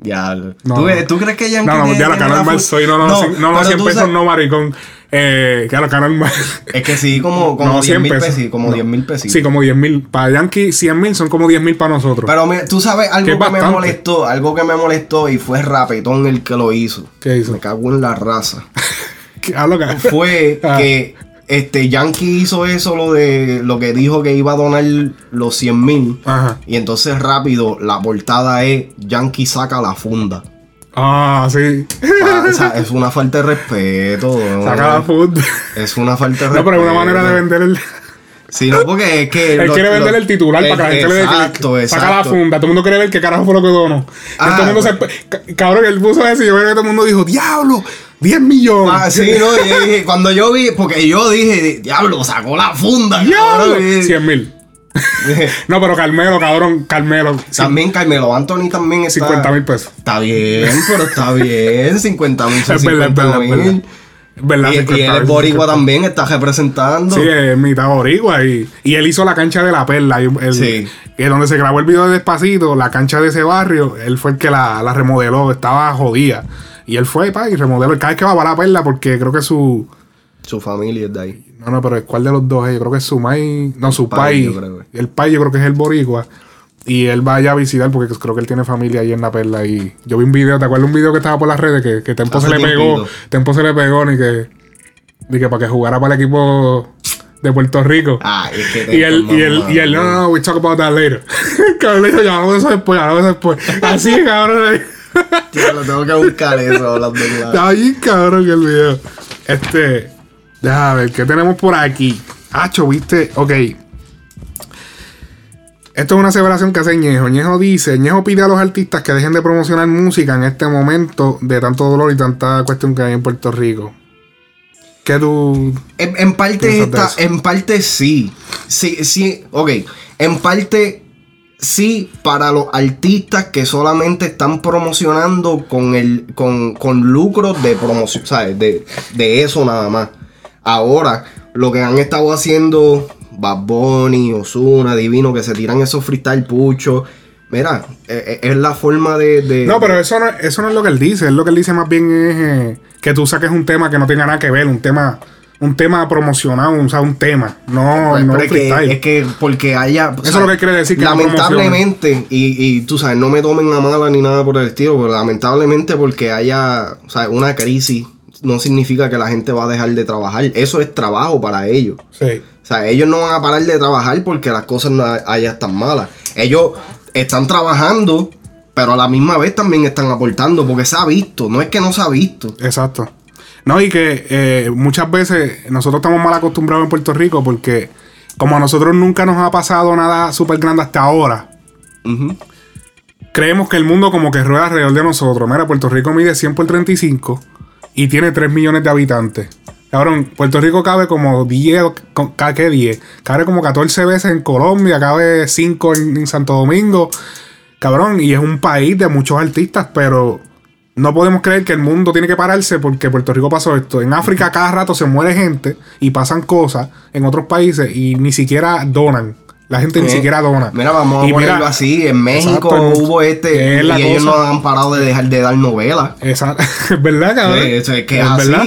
Ya. No, ¿Tú, no. ¿Tú crees que Yankee No, no, ya la la mal soy. No, no, no, no, no, pero 100 tú pesos sabes- no, maricón. Eh, que la cara mal. Es que sí, como, como No, 10 100 mil pesos. pesos. Como No. 10 mil pesos. Sí, como 10 mil. Para Yankee, 100 mil son como 10 mil para nosotros. Pero me- tú sabes algo que, me molestó, algo que me molestó y fue Rapetón el que lo hizo. ¿Qué hizo? Me cago en la raza. ¿Qué? Fue Ah. que este Yankee hizo eso lo de lo que dijo que iba a donar los 100 mil. Y entonces rápido la portada es Yankee saca la funda. Ah, sí. Ah, o sea, es una falta de respeto. ¿no? Saca la food. Es una falta de No, respeto. pero es una manera de vender el. Sí, no, porque es que. Él quiere vender el titular para que la gente le dé. Saca la funda. Todo el mundo quiere ver qué carajo fue lo que donó. Ah, todo el mundo se. ca- Cabrón, él puso eso y yo creo que todo el mundo dijo: ¡Diablo! ¡10 millones! Ah, sí, no, y yo dije, cuando yo vi, porque yo dije, diablo, sacó la funda, ¡Diablo! cabrón, y- 100 mil. No, pero Carmelo, cabrón, Carmelo. También Carmelo Anthony también está. 50 mil pesos. Está bien, pero está bien. 50 mil son Es verdad, 50 es mil. ¿Verdad? Y, Circle y él es boricua Circle también, está representando. Sí, es mitad boricua. Y, y él hizo la cancha de la perla. el- Sí. que donde se grabó el video de Despacito, la cancha de ese barrio, él fue el que la, la remodeló. Estaba jodida. Y él fue pa, y remodeló. Cada vez que va para la perla, porque creo que su. Su familia es de ahí. No, no, pero ¿cuál de los dos es? Yo creo que es su mai. No, su creo. El pai, yo creo que es el boricua. Y él va allá a visitar porque creo que él tiene familia ahí en la perla. Y yo vi un video, ¿te acuerdas un video que estaba por las redes? Que, que Tempo Hace se le pegó. Tempo se le pegó ni que. Ni que para que jugara para el equipo de Puerto Rico. Ah, es que Y él, y él, y él, no, no, no, we talk about that later. cabrón, le dijo, ya hablamos de eso después, hablamos después. Así, cabrón. Tío, lo tengo que buscar eso hablando claro. Está bien cabrón que el video. Este. Déjame ver, ¿qué tenemos por aquí? Hacho, viste. Ok. Esto es una aseveración que hace Ñejo. Ñejo dice: Ñejo pide a los artistas que dejen de promocionar música en este momento de tanto dolor y tanta cuestión que hay en Puerto Rico. ¿Qué tú.? En, en parte eso? en parte sí. Sí, sí, ok. En parte sí para los artistas que solamente están promocionando con el con, con lucros de promoción, ¿sabes? De, de eso nada más. Ahora, lo que han estado haciendo Bad Bunny, Ozuna, Divino, que se tiran esos freestyle puchos. Mira, eh, eh, es la forma de. de- No, pero eso no, eso no es lo que él dice. Él lo que él dice más bien es eh, que tú saques un tema que no tenga nada que ver, un tema, un tema promocionado, o sea, un tema. No, Pues, no es, que, freestyle. es que porque haya. Eso es lo que quiere decir que Lamentablemente, y, y tú sabes, no me tomen a mala ni nada por el estilo, pero lamentablemente porque haya o sea, una crisis, no significa que la gente va a dejar de trabajar. Eso es trabajo para ellos. Sí. O sea, ellos no van a parar de trabajar porque las cosas no allá están malas. Ellos están trabajando, pero a la misma vez también están aportando porque se ha visto, no es que no se ha visto. Exacto. No, y que eh, muchas veces nosotros estamos mal acostumbrados en Puerto Rico porque como a nosotros nunca nos ha pasado nada súper grande hasta ahora, creemos que el mundo como que rueda alrededor de nosotros. Mira, Puerto Rico mide 100 por 35 y tiene 3 millones de habitantes. Cabrón, Puerto Rico cabe como 10, co- ca- ¿qué 10? Cabe como 14 veces en Colombia, cabe 5 en, en Santo Domingo. Cabrón, y es un país de muchos artistas, pero no podemos creer que el mundo tiene que pararse porque Puerto Rico pasó esto. En África cada rato se muere gente y pasan cosas en otros países y ni siquiera donan. La gente ni Sí. siquiera dona. Mira, vamos a ponerlo mira, así. En México exacto, hubo este. es Y ellos no han parado de dejar de dar novelas. Exacto. Es verdad, cabrón. Eso es que es, Es así. verdad.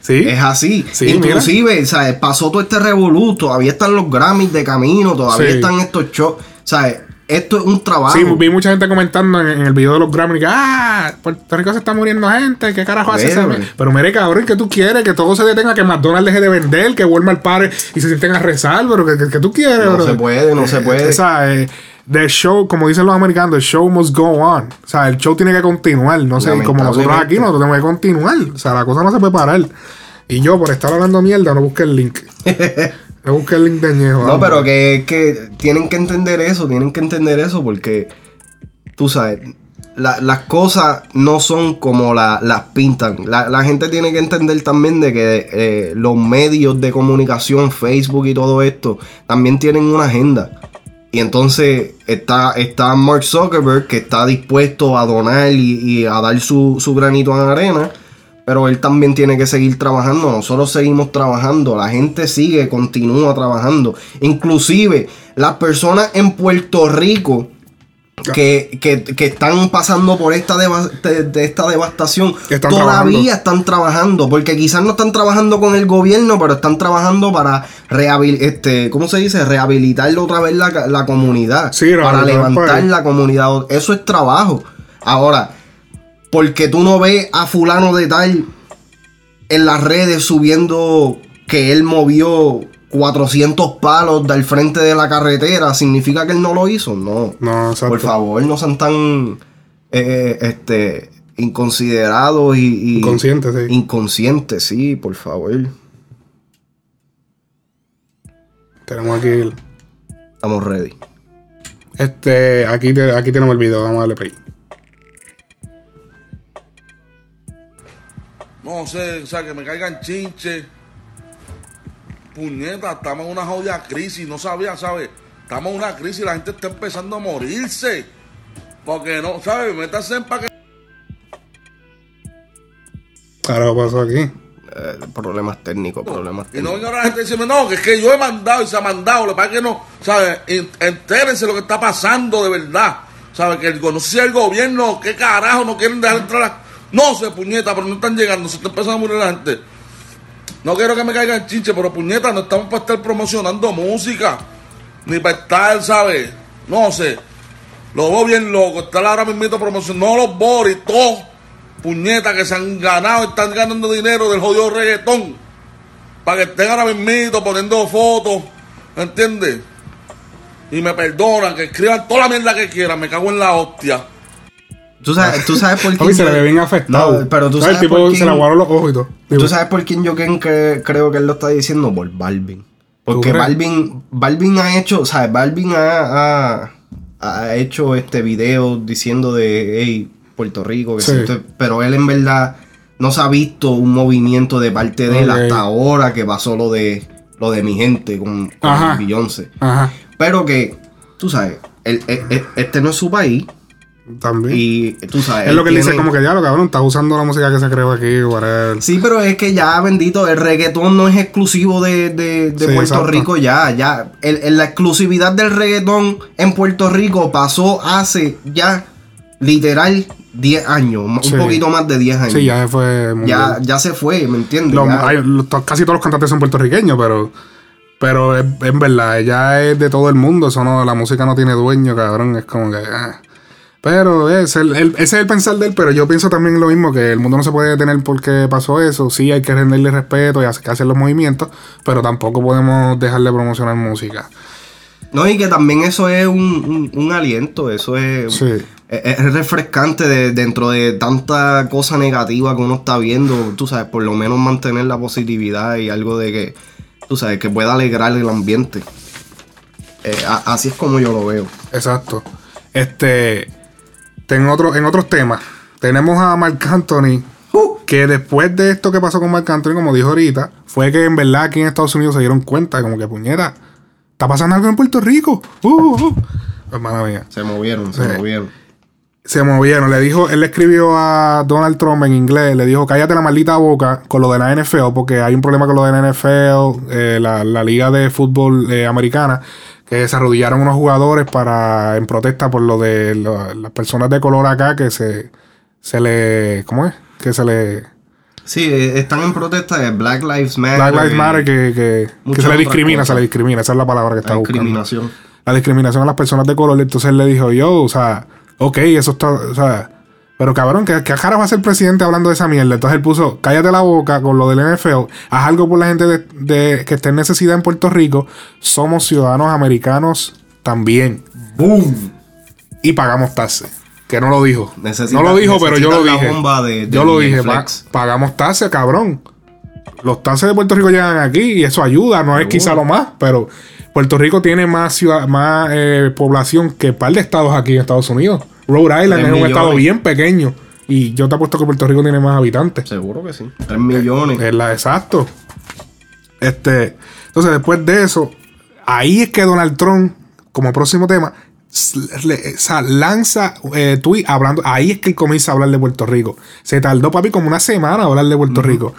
Sí. Es así. Sí, Inclusive, ¿sabes? Pasó todo este revolú. Todavía están los Grammys de camino. Todavía Sí. están estos shows. ¿Sabes? Esto es un trabajo. Sí, vi mucha gente comentando en, en el video de los Grammy que, ah, Puerto Rico se está muriendo gente, ¿qué carajo hace ese? Veme. Pero mire, cabrón, que tú quieres? Que todo se detenga, que McDonald's deje de vender, que Walmart pare y se sienten a rezar, pero que, que, que tú quieres, No bro? se puede, no se puede. O sea, eh, the show, como dicen los americanos, the show must go on. O sea, el show tiene que continuar, no sé, como nosotros aquí, nosotros tenemos que continuar. O sea, la cosa no se puede parar. Y yo, por estar hablando mierda, no busqué el link. link de Ñejo. No, pero que, que tienen que entender eso, tienen que entender eso porque, tú sabes, la- las cosas no son como la- las pintan. La, la gente tiene que entender también de que eh, los medios de comunicación, Facebook y todo esto, también tienen una agenda. Y entonces está, está Mark Zuckerberg que está dispuesto a donar y, y a dar su, su granito en arena. Pero él también tiene que seguir trabajando. Nosotros seguimos trabajando. La gente sigue, continúa trabajando. Inclusive las personas en Puerto Rico que, que- que están pasando por esta, deva- de, de esta devastación Están todavía trabajando. están trabajando. Porque quizás no están trabajando con el gobierno, pero están trabajando para este, ¿cómo se dice? Rehabilitar otra vez la, la comunidad. Sí, para levantar la comunidad. Eso es trabajo. Ahora, porque tú no ves a fulano de tal en las redes subiendo que él movió 400 palos del frente de la carretera, ¿significa que él no lo hizo? No. No, exacto. Por favor, no sean tan eh, este, inconsiderados y, y- Inconscientes, sí. Inconscientes, sí, por favor. Tenemos aquí el- Estamos ready. Este, aquí, te- aquí tenemos el video, vamos a darle play. No sé, o sea, que me caigan chinches. Puñeta, estamos en una jodida crisis, no sabía, ¿sabes? Estamos en una crisis y la gente está empezando a morirse. Porque no, ¿sabes? Métase en pa' que. Ahora pasó aquí. eh, problemas técnicos, problemas Y no técnicos. venga ahora la gente diciendo, no, que es que yo he mandado y se ha mandado. Lo que pasa es que no, ¿sabes? En- Entérense lo que está pasando de verdad. ¿Sabes? Que el, no sé si el gobierno, qué carajo, no quieren dejar entrar a... No sé, puñeta, pero no están llegando, se está empezando a morir la gente. No quiero que me caiga el chinche, pero puñeta, no estamos para estar promocionando música. Ni para estar, ¿sabes? No sé. Lo veo bien loco. Estar ahora mismo promocionando los Boris, todos. Puñetas que se han ganado, están ganando dinero del jodido reggaetón. Para que estén ahora mismo poniendo fotos. ¿Entiendes? Y me perdonan, que escriban toda la mierda que quieran. Me cago en la hostia. ¿Tú sabes, tú sabes por quién. se le ve bien afectado. No, pero tú ¿Sabes? El tipo por se quién- le aguaron los ojos y todo. ¿Tú sabes por quién yo creo que, creo que él lo está diciendo? Por Balvin. Porque? Balvin, Balvin ha hecho, ¿sabes? Balvin ha, ha, ha hecho este video diciendo de, hey, Puerto Rico, que Sí. si esto- pero él en verdad no se ha visto un movimiento de parte de él hasta ahora que pasó lo de, lo de mi gente con, con Ajá. Beyoncé. Ajá. Pero que, tú sabes, él- él- este no es su país También. y tú sabes. es lo que él dice, tiene- como que ya lo cabrón, está usando la música que se creó aquí, whatever. Sí, pero es que ya, bendito, el reggaetón no es exclusivo de, de- de Sí, Puerto exacto. Rico, ya, ya. El- el- la exclusividad del reggaetón en Puerto Rico pasó hace ya, literal, 10 años, Sí. un poquito más de 10 años. Sí, ya fue. muy ya, ya se fue, ¿me entiendes? Hay- casi todos los cantantes son puertorriqueños, pero. Pero es, es verdad, ella es de todo el mundo. Eso no, la música no tiene dueño, cabrón. Es como que. ah. Pero es el, el- ese es el pensar de él. Pero yo pienso también lo mismo: que el mundo no se puede detener porque pasó eso. Sí, hay que rendirle respeto y hacer, los movimientos. Pero tampoco podemos dejarle promocionar música. No, y que también eso es un, un- un aliento, eso es, Sí. es, es refrescante de- dentro de tanta cosa negativa que uno está viendo, tú sabes, por lo menos mantener la positividad y algo de que, tú sabes, que pueda alegrar el ambiente. Eh, a- así es como yo lo veo. Exacto. Este. En, otro, en otros temas, tenemos a Marc Anthony. Que después de esto que pasó con Marc Anthony, como dijo ahorita, fue que en verdad aquí en Estados Unidos se dieron cuenta, como que puñera, está pasando algo en Puerto Rico. Uh, uh, uh. Hermana mía. Se movieron, se movieron. Se movieron. Le dijo, él le escribió a Donald Trump en inglés, le dijo, cállate la maldita boca con lo de la NFL, porque hay un problema con lo de la NFL, eh, la, la liga de fútbol eh, americana, que se arrodillaron unos jugadores para en protesta por lo de lo- las personas de color acá que se, se le, ¿cómo es? Que se le... Sí, eh, están en protesta de Black Lives Matter. Black Lives Matter que, que- se le discrimina, se le discrimina, esa es la palabra que está La buscando. discriminación. La discriminación a las personas de color. Entonces él le dijo, yo, o sea, ok, eso está, o sea, pero cabrón, ¿qué, qué cara va a ser presidente hablando de esa mierda? Entonces él puso, cállate la boca con lo del NFL, haz algo por la gente de, de- que esté en necesidad en Puerto Rico, somos ciudadanos americanos también. ¡Boom! Y pagamos taxes. Que no lo dijo. Necesita- no lo dijo, pero yo lo dije. de- yo lo dije, pa- Netflix. pagamos taxes, cabrón. Los taxes de Puerto Rico llegan aquí y eso ayuda, no es quizá lo más, pero Puerto Rico tiene más ciudad, más eh, población que un par de estados aquí en Estados Unidos. Rhode Island Tres es un estado bien pequeño y yo te apuesto que Puerto Rico tiene más habitantes. Seguro que sí. 3 millones. Es la exacto. Este, entonces después de eso, ahí es que Donald Trump, como próximo tema, sea, lanza eh, tweet hablando. Ahí es que él comienza a hablar de Puerto Rico. Se tardó, papi, como una semana a hablar de Puerto Rico.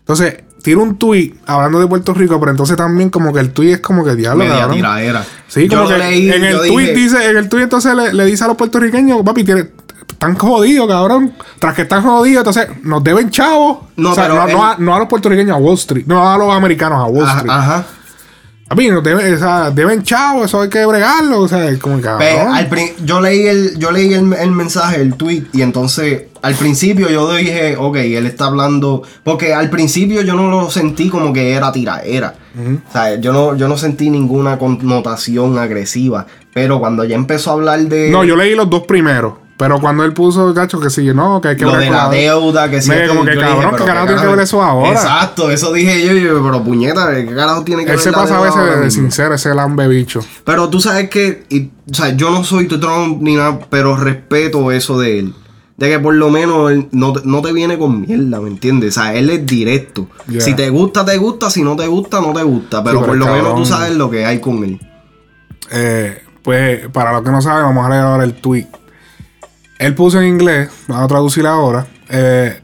Entonces, tira un tweet hablando de Puerto Rico, pero entonces también como que el tweet es como que diablo. Media tiraera. Sí, Yo como que leí, en el tweet dije- dice, en el tweet entonces le, le dice a los puertorriqueños, papi, tiene, están jodidos, cabrón. Tras que están jodidos, entonces nos deben chavos. No, O sea, pero no, a, no a los puertorriqueños a Wall Street, no a los americanos a Wall Ajá, Street. ajá. Papi, nos deben, o sea, deben chavos, eso hay que bregarlo, o sea, como que Pe- cabrón. al pri- yo leí el, yo leí el, el mensaje, el tweet, y entonces al principio yo dije, ok, él está hablando. Porque al principio yo no lo sentí como que era tiraera. O sea, yo no, yo no sentí ninguna connotación agresiva. Pero cuando ya empezó a hablar de. No, yo leí los dos primeros. Pero cuando él puso, gacho, que sí, no, que hay que lo de la deuda, que sí. Me- como que cabrón, dije, ¿qué carajo tiene que ver eso ahora? Exacto, eso dije yo, yo, pero puñeta, ¿qué carajo tiene que Él ver se la pasa a veces de sincero, ese lambe bicho. Pero tú sabes que, y, o sea, yo no soy Trump ni nada, pero respeto eso de él. De que por lo menos él no, te- no te viene con mierda, ¿me entiendes? O sea, él es directo. Ya. Si te gusta, te gusta. Si no te gusta, no te gusta. Pero Sí, pero por lo menos tú sabes lo que hay con él. Eh, pues, para los que no saben, vamos a leer ahora el tweet. Él puso en inglés, vamos a traducir ahora. eh,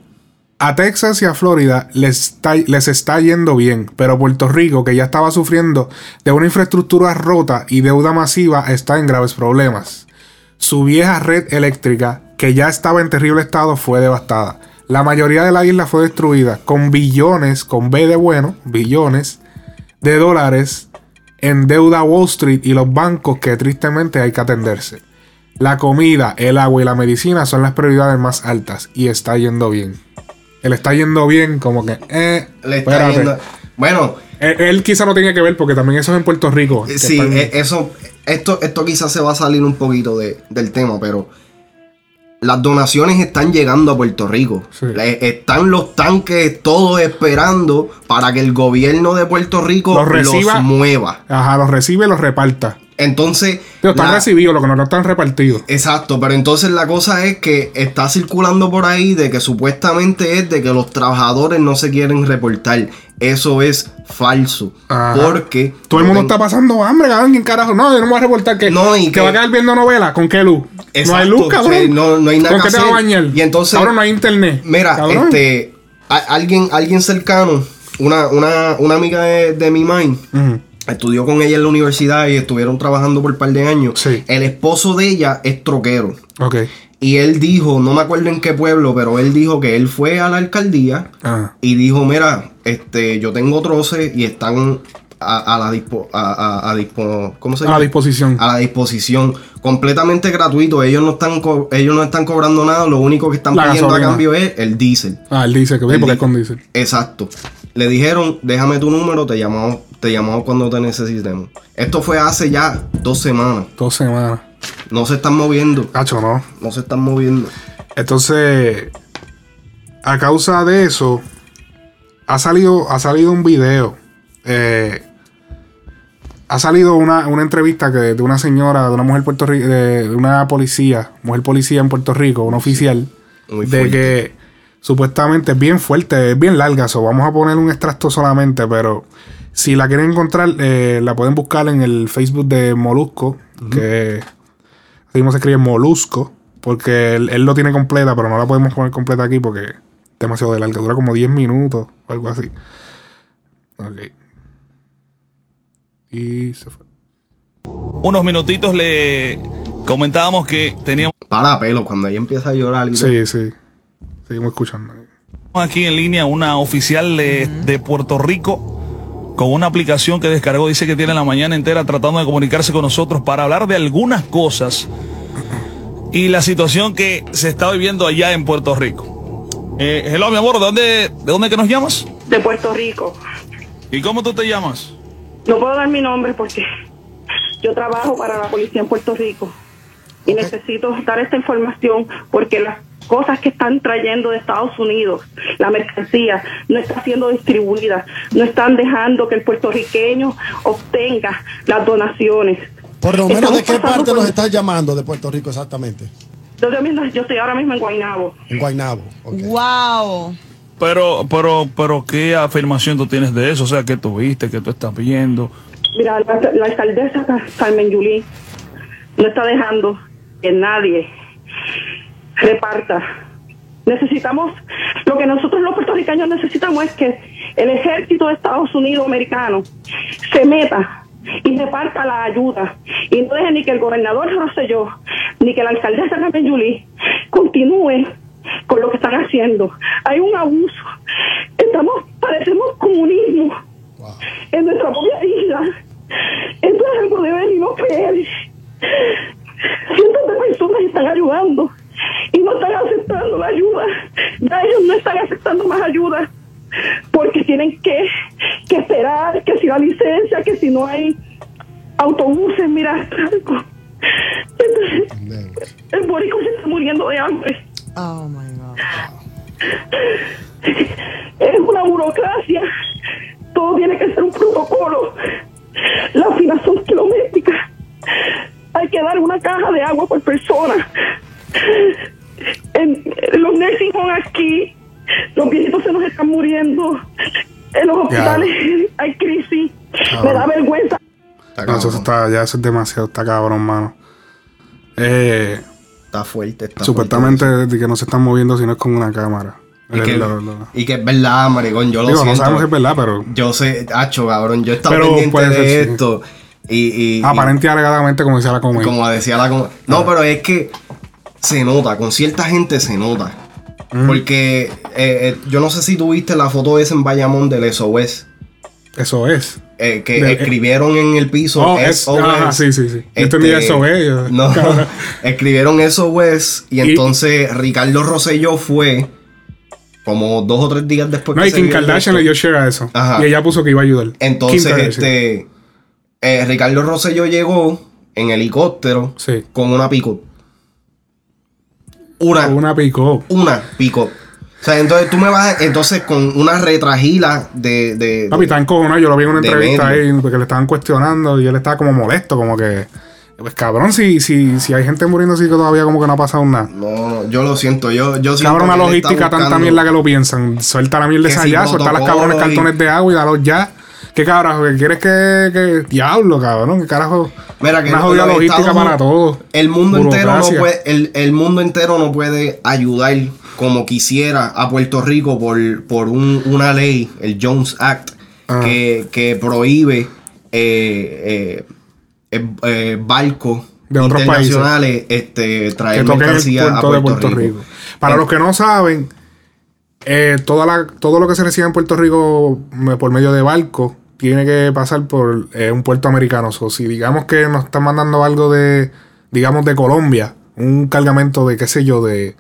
A Texas y a Florida les está, les está yendo bien, pero Puerto Rico, que ya estaba sufriendo de una infraestructura rota y deuda masiva, está en graves problemas. Su vieja red eléctrica, que ya estaba en terrible estado, fue devastada. La mayoría de la isla fue destruida, con billones, con B de bueno, billones de dólares en deuda Wall Street y los bancos que tristemente hay que atenderse. La comida, el agua y la medicina son las prioridades más altas y está yendo bien. Él está yendo bien, como que, eh, Le está espérate. yendo- Bueno, Él, él quizá no tenía que ver porque también eso es en Puerto Rico. que sí, están- eh, eso, esto, esto quizás se va a salir un poquito de- del tema, pero las donaciones están llegando a Puerto Rico. Le- están los tanques todos esperando para que el gobierno de Puerto Rico Los reciba. los mueva. Ajá, los recibe y los reparta. Entonces. Pero están la- recibidos, lo que no están repartidos. Exacto, pero entonces la cosa es que está circulando por ahí de que supuestamente es de que los trabajadores no se quieren reportar. Eso es falso. Ajá. Porque. Todo el mundo está pasando hambre. ¿Quién carajo? No, yo no me voy a reportar que, No, y que que- va a quedar viendo novela. ¿Con qué luz? no hay luz, cabrón. sí, no, no hay nada ¿Con que qué te va a hacer. bañar? Y entonces. Cabrón, no hay internet. Mira, Cabrón. este. a- alguien, alguien cercano, una, una, una amiga de, de mi mind. Estudió con ella en la universidad y estuvieron trabajando por un par de años. El esposo de ella es troquero. Ok. Y él dijo, no me acuerdo en qué pueblo, pero él dijo que él fue a la alcaldía Ah. y dijo, mira, este, yo tengo troces y están a, a la dispo, a, a- a dispo- ¿cómo se A la llama? disposición. A la disposición, completamente gratuito. Ellos no están, co- ellos no están cobrando nada. Lo único que están La pidiendo gasolina. a cambio es el diésel. Ah, él dice que sí, El porque es con diésel. Exacto. Le dijeron, déjame tu número, te llamamos, te llamamos cuando te necesitemos. Esto fue hace ya dos semanas. Dos semanas. No se están moviendo. Cacho, no. No se están moviendo. Entonces, a causa de eso, ha salido, ha salido un video. eh, ha salido una, una entrevista que, de una señora, de una mujer Puerto Rico, de, una policía, mujer policía en Puerto Rico, un oficial, Muy de que supuestamente es bien fuerte, es bien larga, so vamos a poner un extracto solamente, pero si la quieren encontrar, eh, la pueden buscar en el Facebook de Molusco, que así mismo se escribe Molusco, porque él, él lo tiene completa, pero no la podemos poner completa aquí porque es demasiado de larga, dura como 10 minutos o algo así. Ok. Y se fue. Unos minutitos le comentábamos que teníamos Para pelo, cuando ella empieza a llorar. y Sí, sí. Seguimos escuchando. aquí en línea una oficial de, de Puerto Rico con una aplicación que descargó. Dice que tiene la mañana entera tratando de comunicarse con nosotros para hablar de algunas cosas y la situación que se está viviendo allá en Puerto Rico. Eh, hello, mi amor, ¿de dónde, ¿de dónde que nos llamas? De Puerto Rico. ¿Y cómo tú te llamas? No puedo dar mi nombre porque yo trabajo para la policía en Puerto Rico y necesito dar esta información porque las cosas que están trayendo de Estados Unidos, la mercancía, no está siendo distribuida, no están dejando que el puertorriqueño obtenga las donaciones. Por lo menos, ¿de qué parte nos estás llamando de Puerto Rico exactamente? Yo, estoy ahora mismo en Guaynabo. En Guaynabo. Wow. Pero, pero, pero, ¿qué afirmación tú tienes de eso? O sea, ¿qué tú viste, qué tú estás viendo? Mira, la, la alcaldesa Ca- Carmen Yulín no está dejando que nadie reparta. Necesitamos, lo que nosotros los puertorriqueños necesitamos es que el ejército de Estados Unidos americano se meta y reparta la ayuda y no deje ni que el gobernador Rosselló ni que la alcaldesa Carmen Yulín continúe con lo que están haciendo. Hay un abuso. Estamos, parecemos comunismo en nuestra propia isla. Esto es algo de ver y no creer. Cientos de personas están ayudando y no están aceptando la ayuda. Ya ellos no están aceptando más ayuda porque tienen que, que esperar que si la licencia, que si no hay autobuses, mira. Entonces, el borico se está muriendo de hambre. Oh my God. Es una burocracia. Todo tiene que ser un protocolo. Las filas son kilométricas. Hay que dar una caja de agua por persona. En, en los nursing homes aquí, los viejitos se nos están muriendo. En los hospitales hay crisis. Me da vergüenza. No, eso está, ya eso es demasiado, está cabrón, mano. Eh, Está fuerte. Está supuestamente de que no se están moviendo si no es con una cámara. Y que, Lo- lo- y que es verdad, maricón, yo lo Digo, no siento. sabemos si es verdad, pero. Yo sé, hacho, cabrón, yo he estado Pero pendiente de ser, sí. esto. Y, y- Aparente y alegadamente, como decía la comedia. como decía la... com- No, pero es que se nota, con cierta gente se nota. Mm. Porque eh, eh, yo no sé si tuviste la foto esa en Bayamón del SOS. Eso es. eh, que De- escribieron en el piso Oh, es- SOS. ajá, sí, sí, sí. Yo entendí SOS, yo- No, escribieron SOS y, Y- entonces Ricardo Rosselló fue como dos o tres días después No, que y se Kim Kardashian le dio share a eso. Ajá. Y ella puso que iba a ayudar. Entonces, este. eh, Ricardo Rosselló llegó en helicóptero con una pico. Una. Una pico. Una pico. O sea, entonces tú me vas. Entonces, con una retragila de. de, Papi, está encojonado. Yo lo vi en una entrevista medio. ahí porque le estaban cuestionando y él estaba como molesto, como que. Pues cabrón, si, si, si hay gente muriendo así que todavía como que no ha pasado nada. No, yo lo siento. Yo, yo siento Cabrón, una logística tanta mierda que lo piensan. Suelta la mierda esa si ya, suelta las cabrones y- cartones de agua y dalos ya. ¿Qué carajo? ¿Qué quieres que, que- Diablo, cabrón? ¿Qué carajo? Mira, que una jodida los logística Estados para Unidos- todo. El mundo entero no puede, el, el mundo entero no puede ayudar como quisiera a Puerto Rico por, por un- una ley, el Jones Act, Ah. que, que prohíbe eh, eh, eh, eh, barcos De otros internacionales este, traer que el mercancía a puerto Puerto, de Puerto Rico. Rico. Para los que no saben, toda la, todo lo que se recibe en Puerto Rico por medio de barco tiene que pasar por eh, un puerto americano. O si digamos que nos están mandando algo de, digamos, de Colombia, un cargamento de, qué sé yo, de,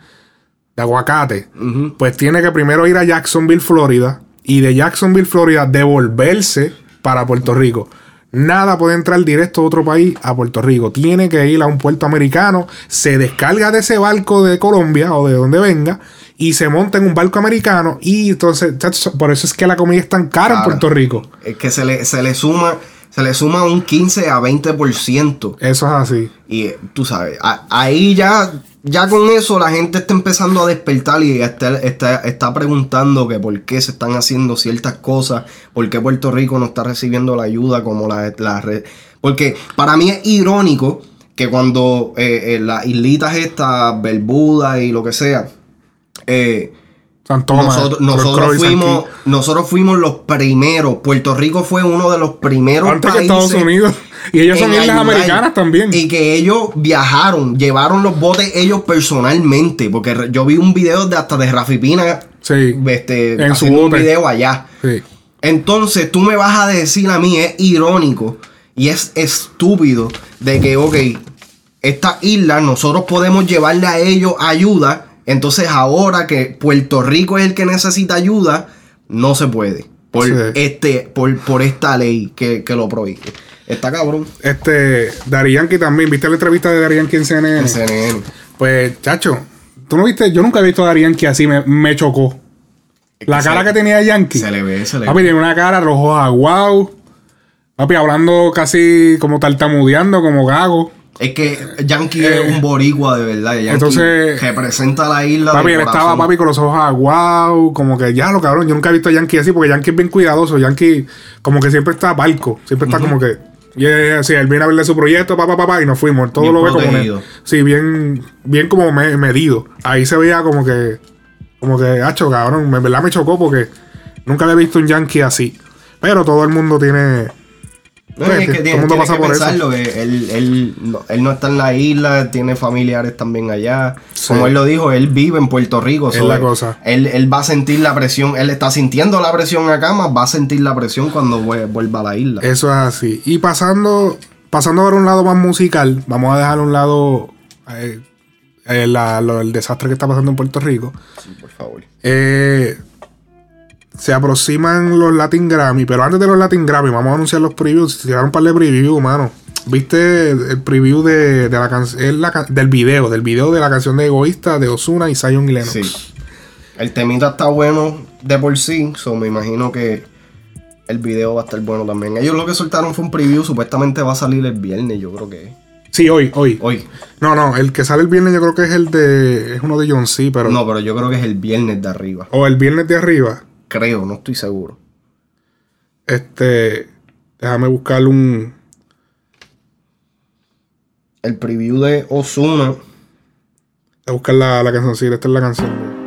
de aguacate, pues tiene que primero ir a Jacksonville, Florida, y de Jacksonville, Florida, devolverse para Puerto Rico. Nada puede entrar directo de otro país a Puerto Rico. Tiene que ir a un puerto americano, se descarga de ese barco de Colombia o de donde venga y se monta en un barco americano y entonces por eso es que la comida es tan cara en. Puerto Rico. Es que se le, se le suma se le suma un 15 a 20%. Eso es así. Y eh, tú sabes, a- ahí ya, ya con eso la gente está empezando a despertar y está, está, está preguntando que por qué se están haciendo ciertas cosas, por qué Puerto Rico no está recibiendo la ayuda como la, la red. Porque para mí es irónico que cuando eh, eh, las islitas estas, Bermuda y lo que sea, eh, nosotros, nosotros fuimos, nosotros fuimos los primeros. Puerto Rico fue uno de los primeros Antes que países Estados Unidos. Y ellos son islas americanas también. Y que ellos viajaron, llevaron los botes ellos personalmente. Porque yo vi un video de hasta de Rafi Pina este, En su un bote. video allá. Sí. Entonces tú me vas a decir a mí, es irónico y es estúpido de que, ok, esta isla nosotros podemos llevarle a ellos ayuda. Entonces ahora que Puerto Rico es el que necesita ayuda, no se puede. Por, Sí. este, por, por esta ley que, que lo prohíbe. Está cabrón. Este, Dari Yankee también. ¿Viste la entrevista de Dari Yankee en CNN? En CNN. Pues, chacho, tú no viste, yo nunca he visto a Dari Yankee así, me, me chocó. La cara que tenía Yankee. Se le ve, se le Papi, ve. tiene una cara rojo aguau. Papi, hablando casi como tartamudeando, como gago. Es que Yankee es un boricua de verdad. Yankee Eh, entonces- representa la isla. Papi, él estaba, papi, con los ojos aguau. Como que ya lo cabrón. Yo nunca he visto a Yankee así, porque Yankee es bien cuidadoso. Yankee, como que siempre está barco. Siempre está como que. Yeah, sí, él viene a verle su proyecto, papá, papá, y nos fuimos. Todo Bien lo ve como. Sí, bien, bien como me- medido. Ahí se veía como que. Como que, hacho, cabrón. En verdad me chocó porque nunca había visto un Yankee así. Pero todo el mundo tiene. No, es que tiene, el mundo tiene pasa que por eso. pensarlo, que él, él, no, él no está en la isla, tiene familiares también allá. Sí. Como él lo dijo, él vive en Puerto Rico. Es la cosa. Él, él va a sentir la presión, él está sintiendo la presión acá, más va a sentir la presión cuando vue- vuelva a la isla. Eso es así. Y pasando, pasando por un lado más musical, vamos a dejar a un lado eh, eh, la- lo- el desastre que está pasando en Puerto Rico. por favor. Eh, se aproximan los Latin Grammy, pero antes de los Latin Grammy, vamos a anunciar los previews. Se tiraron un par de previews, mano. ¿Viste el preview de, de la canción del video? Del video de la canción de Egoísta de Osuna y Zion y Lennox. Sí. El temita está bueno de por sí, so me imagino que el video va a estar bueno también. Ellos lo que soltaron fue un preview, supuestamente va a salir el viernes, yo creo que. Sí, hoy, hoy. Hoy. No, no, el que sale el viernes yo creo que es el de. Es uno de John C, pero. No, pero yo creo que es el viernes de arriba. O el viernes de arriba. Creo, no estoy seguro. Este. Déjame buscar un. El preview de Osuna. Voy a buscar la, la canción. Sí, esta es la canción.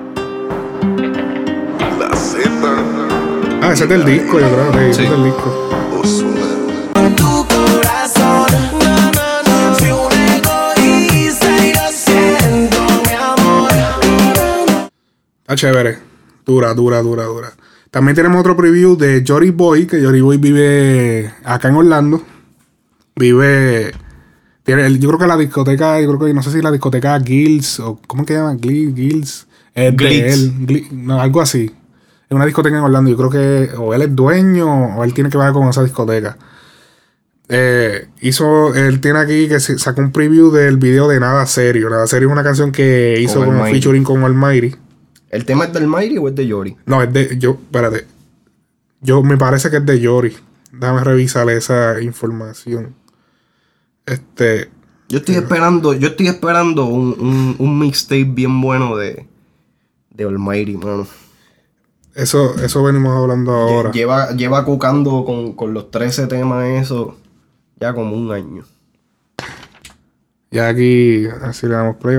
Ah, ese es del disco, yo creo. Sí, ese es del disco. Tu corazón, na, na, na, fui un egoísta y lo siento, mi amor. Está chévere. Dura, dura, dura, dura. También tenemos otro preview de Jory Boy, que Jory Boy vive acá en Orlando. Vive. Tiene, yo creo que la discoteca, yo creo que no sé si la discoteca Gills o ¿cómo que llaman? Gills, Gills. Es de Glitz. él. Gli- no, algo así. Es una discoteca en Orlando. Yo creo que o él es dueño o él tiene que ver con esa discoteca. Eh, hizo, él tiene aquí que sacó un preview del video de Nada Serio. Nada Serio es una canción que hizo Con Almighty. featuring con Almighty. ¿El tema es del Mighty o es de Yori? No, es de. Yo, espérate. Yo me parece que es de Yori. Déjame revisar esa información. Este. Yo estoy esperando, yo estoy esperando un, un, un mixtape bien bueno de, de Almighty, mano. Eso, eso venimos hablando ahora. Lleva, lleva cucando con, con los 13 temas eso ya como un año. Ya aquí, así le damos play.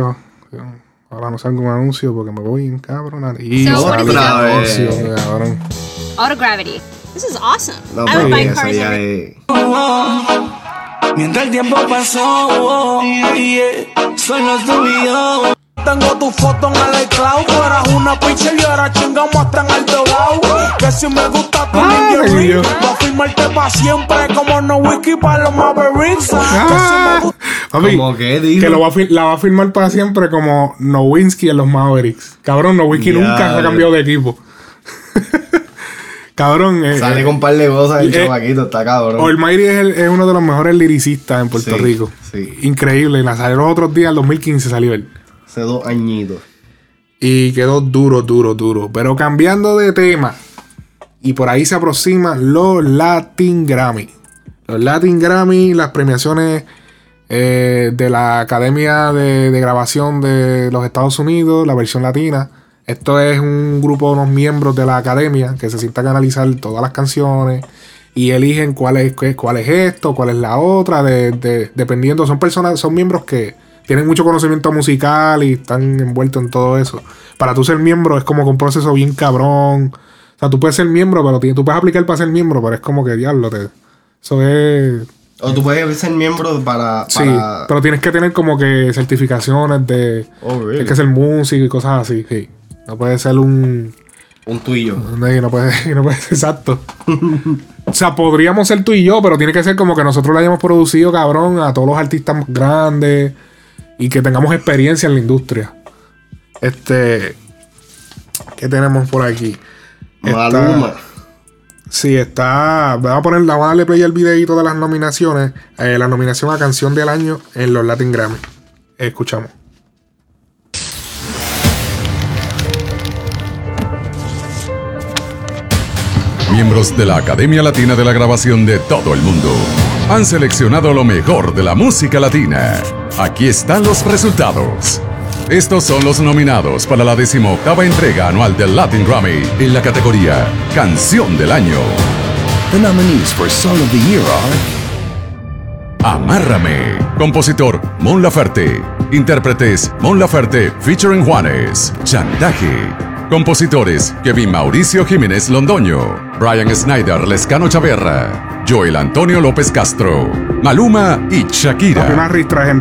Ahora no salgo un anuncio porque me voy en cabrón. Y So, anuncio, cabrón. Autogravity. This is awesome. No, I would buy cars every- es... Mientras el tiempo pasó, oh, yeah, solo tú y yo. Tengo tu foto en el iCloud, tú eras una pinche y ahora chingamos hasta en el dogao. Que si me gusta tu Dios. voy a firmarte pa' siempre como no whisky para los Mavericks. Que si me gusta Papi, ¿Cómo qué dijo? que lo va a la va a firmar para siempre como Nowinski en los Mavericks. Cabrón, Nowinski nunca se ha cambiado de equipo. cabrón. eh, Sale con un par de cosas el eh, chavaquito, está cabrón. Almighty es, el- es uno de los mejores lyricistas en Puerto Sí, Rico. sí. Increíble. La salió los otros días, el 2015 salió él. Hace dos añitos. Y quedó duro, duro, duro. Pero cambiando de tema. Y por ahí se aproximan los Latin Grammy. Los Latin Grammy, las premiaciones eh, de la Academia de, Grabación de los Estados Unidos, la versión latina. Esto es un grupo de unos miembros de la academia que se sientan a analizar todas las canciones y eligen cuál es, cuál es esto, cuál es la otra, de- de- dependiendo. Son personas, son miembros que tienen mucho conocimiento musical y están envueltos en todo eso. Para tú ser miembro es como un proceso bien cabrón. O sea, tú puedes ser miembro, pero tú puedes aplicar para ser miembro, pero es como que diablo, eso es O tú puedes ser miembro para... Sí, pero tienes que tener como que certificaciones de. Oh, really? Tienes que ser músico y cosas así, sí. No puede ser un. Un tuyo. No, no puede, no puede ser exacto. o sea, podríamos ser tú y yo, pero tiene que ser como que nosotros lo hayamos producido, cabrón, a todos los artistas más grandes y que tengamos experiencia en la industria. Este. ¿Qué tenemos por aquí? Maluma. Sí, está. Voy a poner, la play al videito de las nominaciones. eh, la nominación a canción del año en los Latin Grammy. Escuchamos. Miembros de la Academia Latina de la Grabación de todo el mundo han seleccionado lo mejor de la música latina. Aquí están los resultados. Estos son los nominados para la decimoctava entrega anual del Latin Grammy en la categoría Canción del Año. The nominees for Song of the Year are Amárrame. Compositor Mon Laferte. Intérpretes Mon Laferte featuring Juanes. Chantaje. Compositores Kevin Mauricio Jiménez Londoño. Brian Snyder Lescano Chaverra. Joel Antonio López Castro. Maluma y Shakira.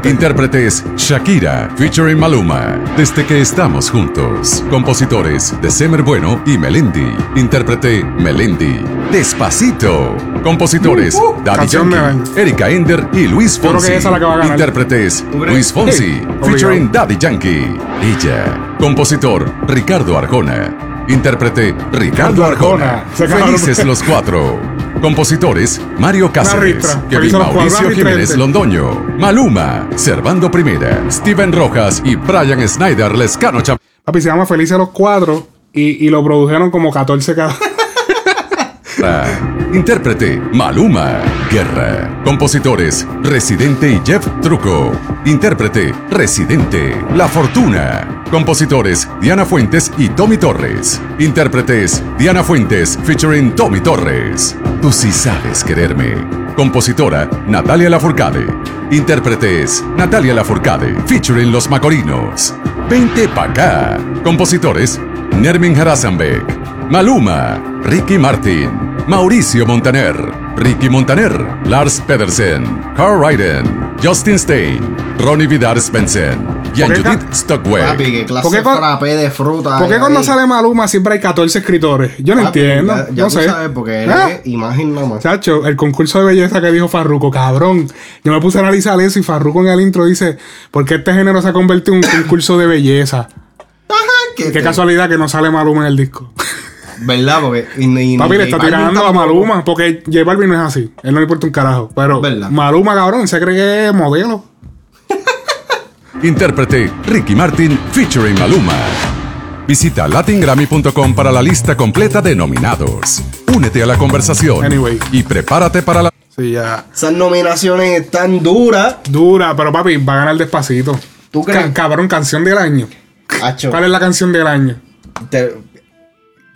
Intérpretes Shakira featuring Maluma. Desde que estamos juntos. Compositores de Semer Bueno y Melendi. Intérprete Melendi. Despacito. Compositores Daddy Canción de Yankee, Erika Ender y Luis Fonsi. Intérpretes. Luis Fonsi Sí, featuring Daddy Yankee. Ella. Compositor Ricardo Arjona. Intérprete Ricardo Arjona. Felices los cuatro. Compositores Mario Cáceres. Kevin. Mauricio Jiménez. Londoño, Maluma, Servando Primera, Steven Rojas y Brian Snyder Lescano Chav- Papi, se llama Felices los Cuatro y, y lo produjeron como 14 cada. Intérprete Maluma Guerra. Compositores Residente y Jeff Truco. Intérprete Residente La Fortuna. Compositores Diana Fuentes y Tommy Torres. Intérpretes Diana Fuentes featuring Tommy Torres. Tú sí sabes quererme. Compositora Natalia Lafourcade. Intérpretes Natalia Lafourcade featuring Los Macorinos. Vente pa' acá. Compositores Nermin Harasanbeck. Maluma, Ricky Martin, Mauricio Montaner, Ricky Montaner, Lars Pedersen, Carl Ryden, Justin Stein, Ronnie Vidar Svensson y ¿Por qué Judith Papi, Stockwell. clase ¿Por qué con- frappé de fruta. ¿Por qué hay cuando ahí. sale Maluma siempre hay 14 escritores? Yo no Papi, entiendo. Ya, ya no tú sé. sabes, porque él Ah. es imagen nada más. Chacho, el concurso de belleza que dijo Farruko, cabrón. Yo me puse a analizar eso y Farruko en el intro dice, ¿por qué este género se ha convertido en un concurso de belleza? Qué te- casualidad que no sale Maluma en el disco. ¿Verdad? Porque. Y, Papi le está tirando a. Maluma, porque J Balvin no es así. Él no le importa un carajo. Pero Maluma, cabrón, se cree que es modelo. Intérprete Ricky Martin featuring Maluma. Visita latingrammy.com para la lista completa de nominados. Únete a la conversación y prepárate para la... Sí, ya. Esas nominaciones están duras. Dura, pero papi, va a ganar despacito. ¿Tú crees? Ca- cabrón, canción del año. ¿Cuál es la canción del año? Te-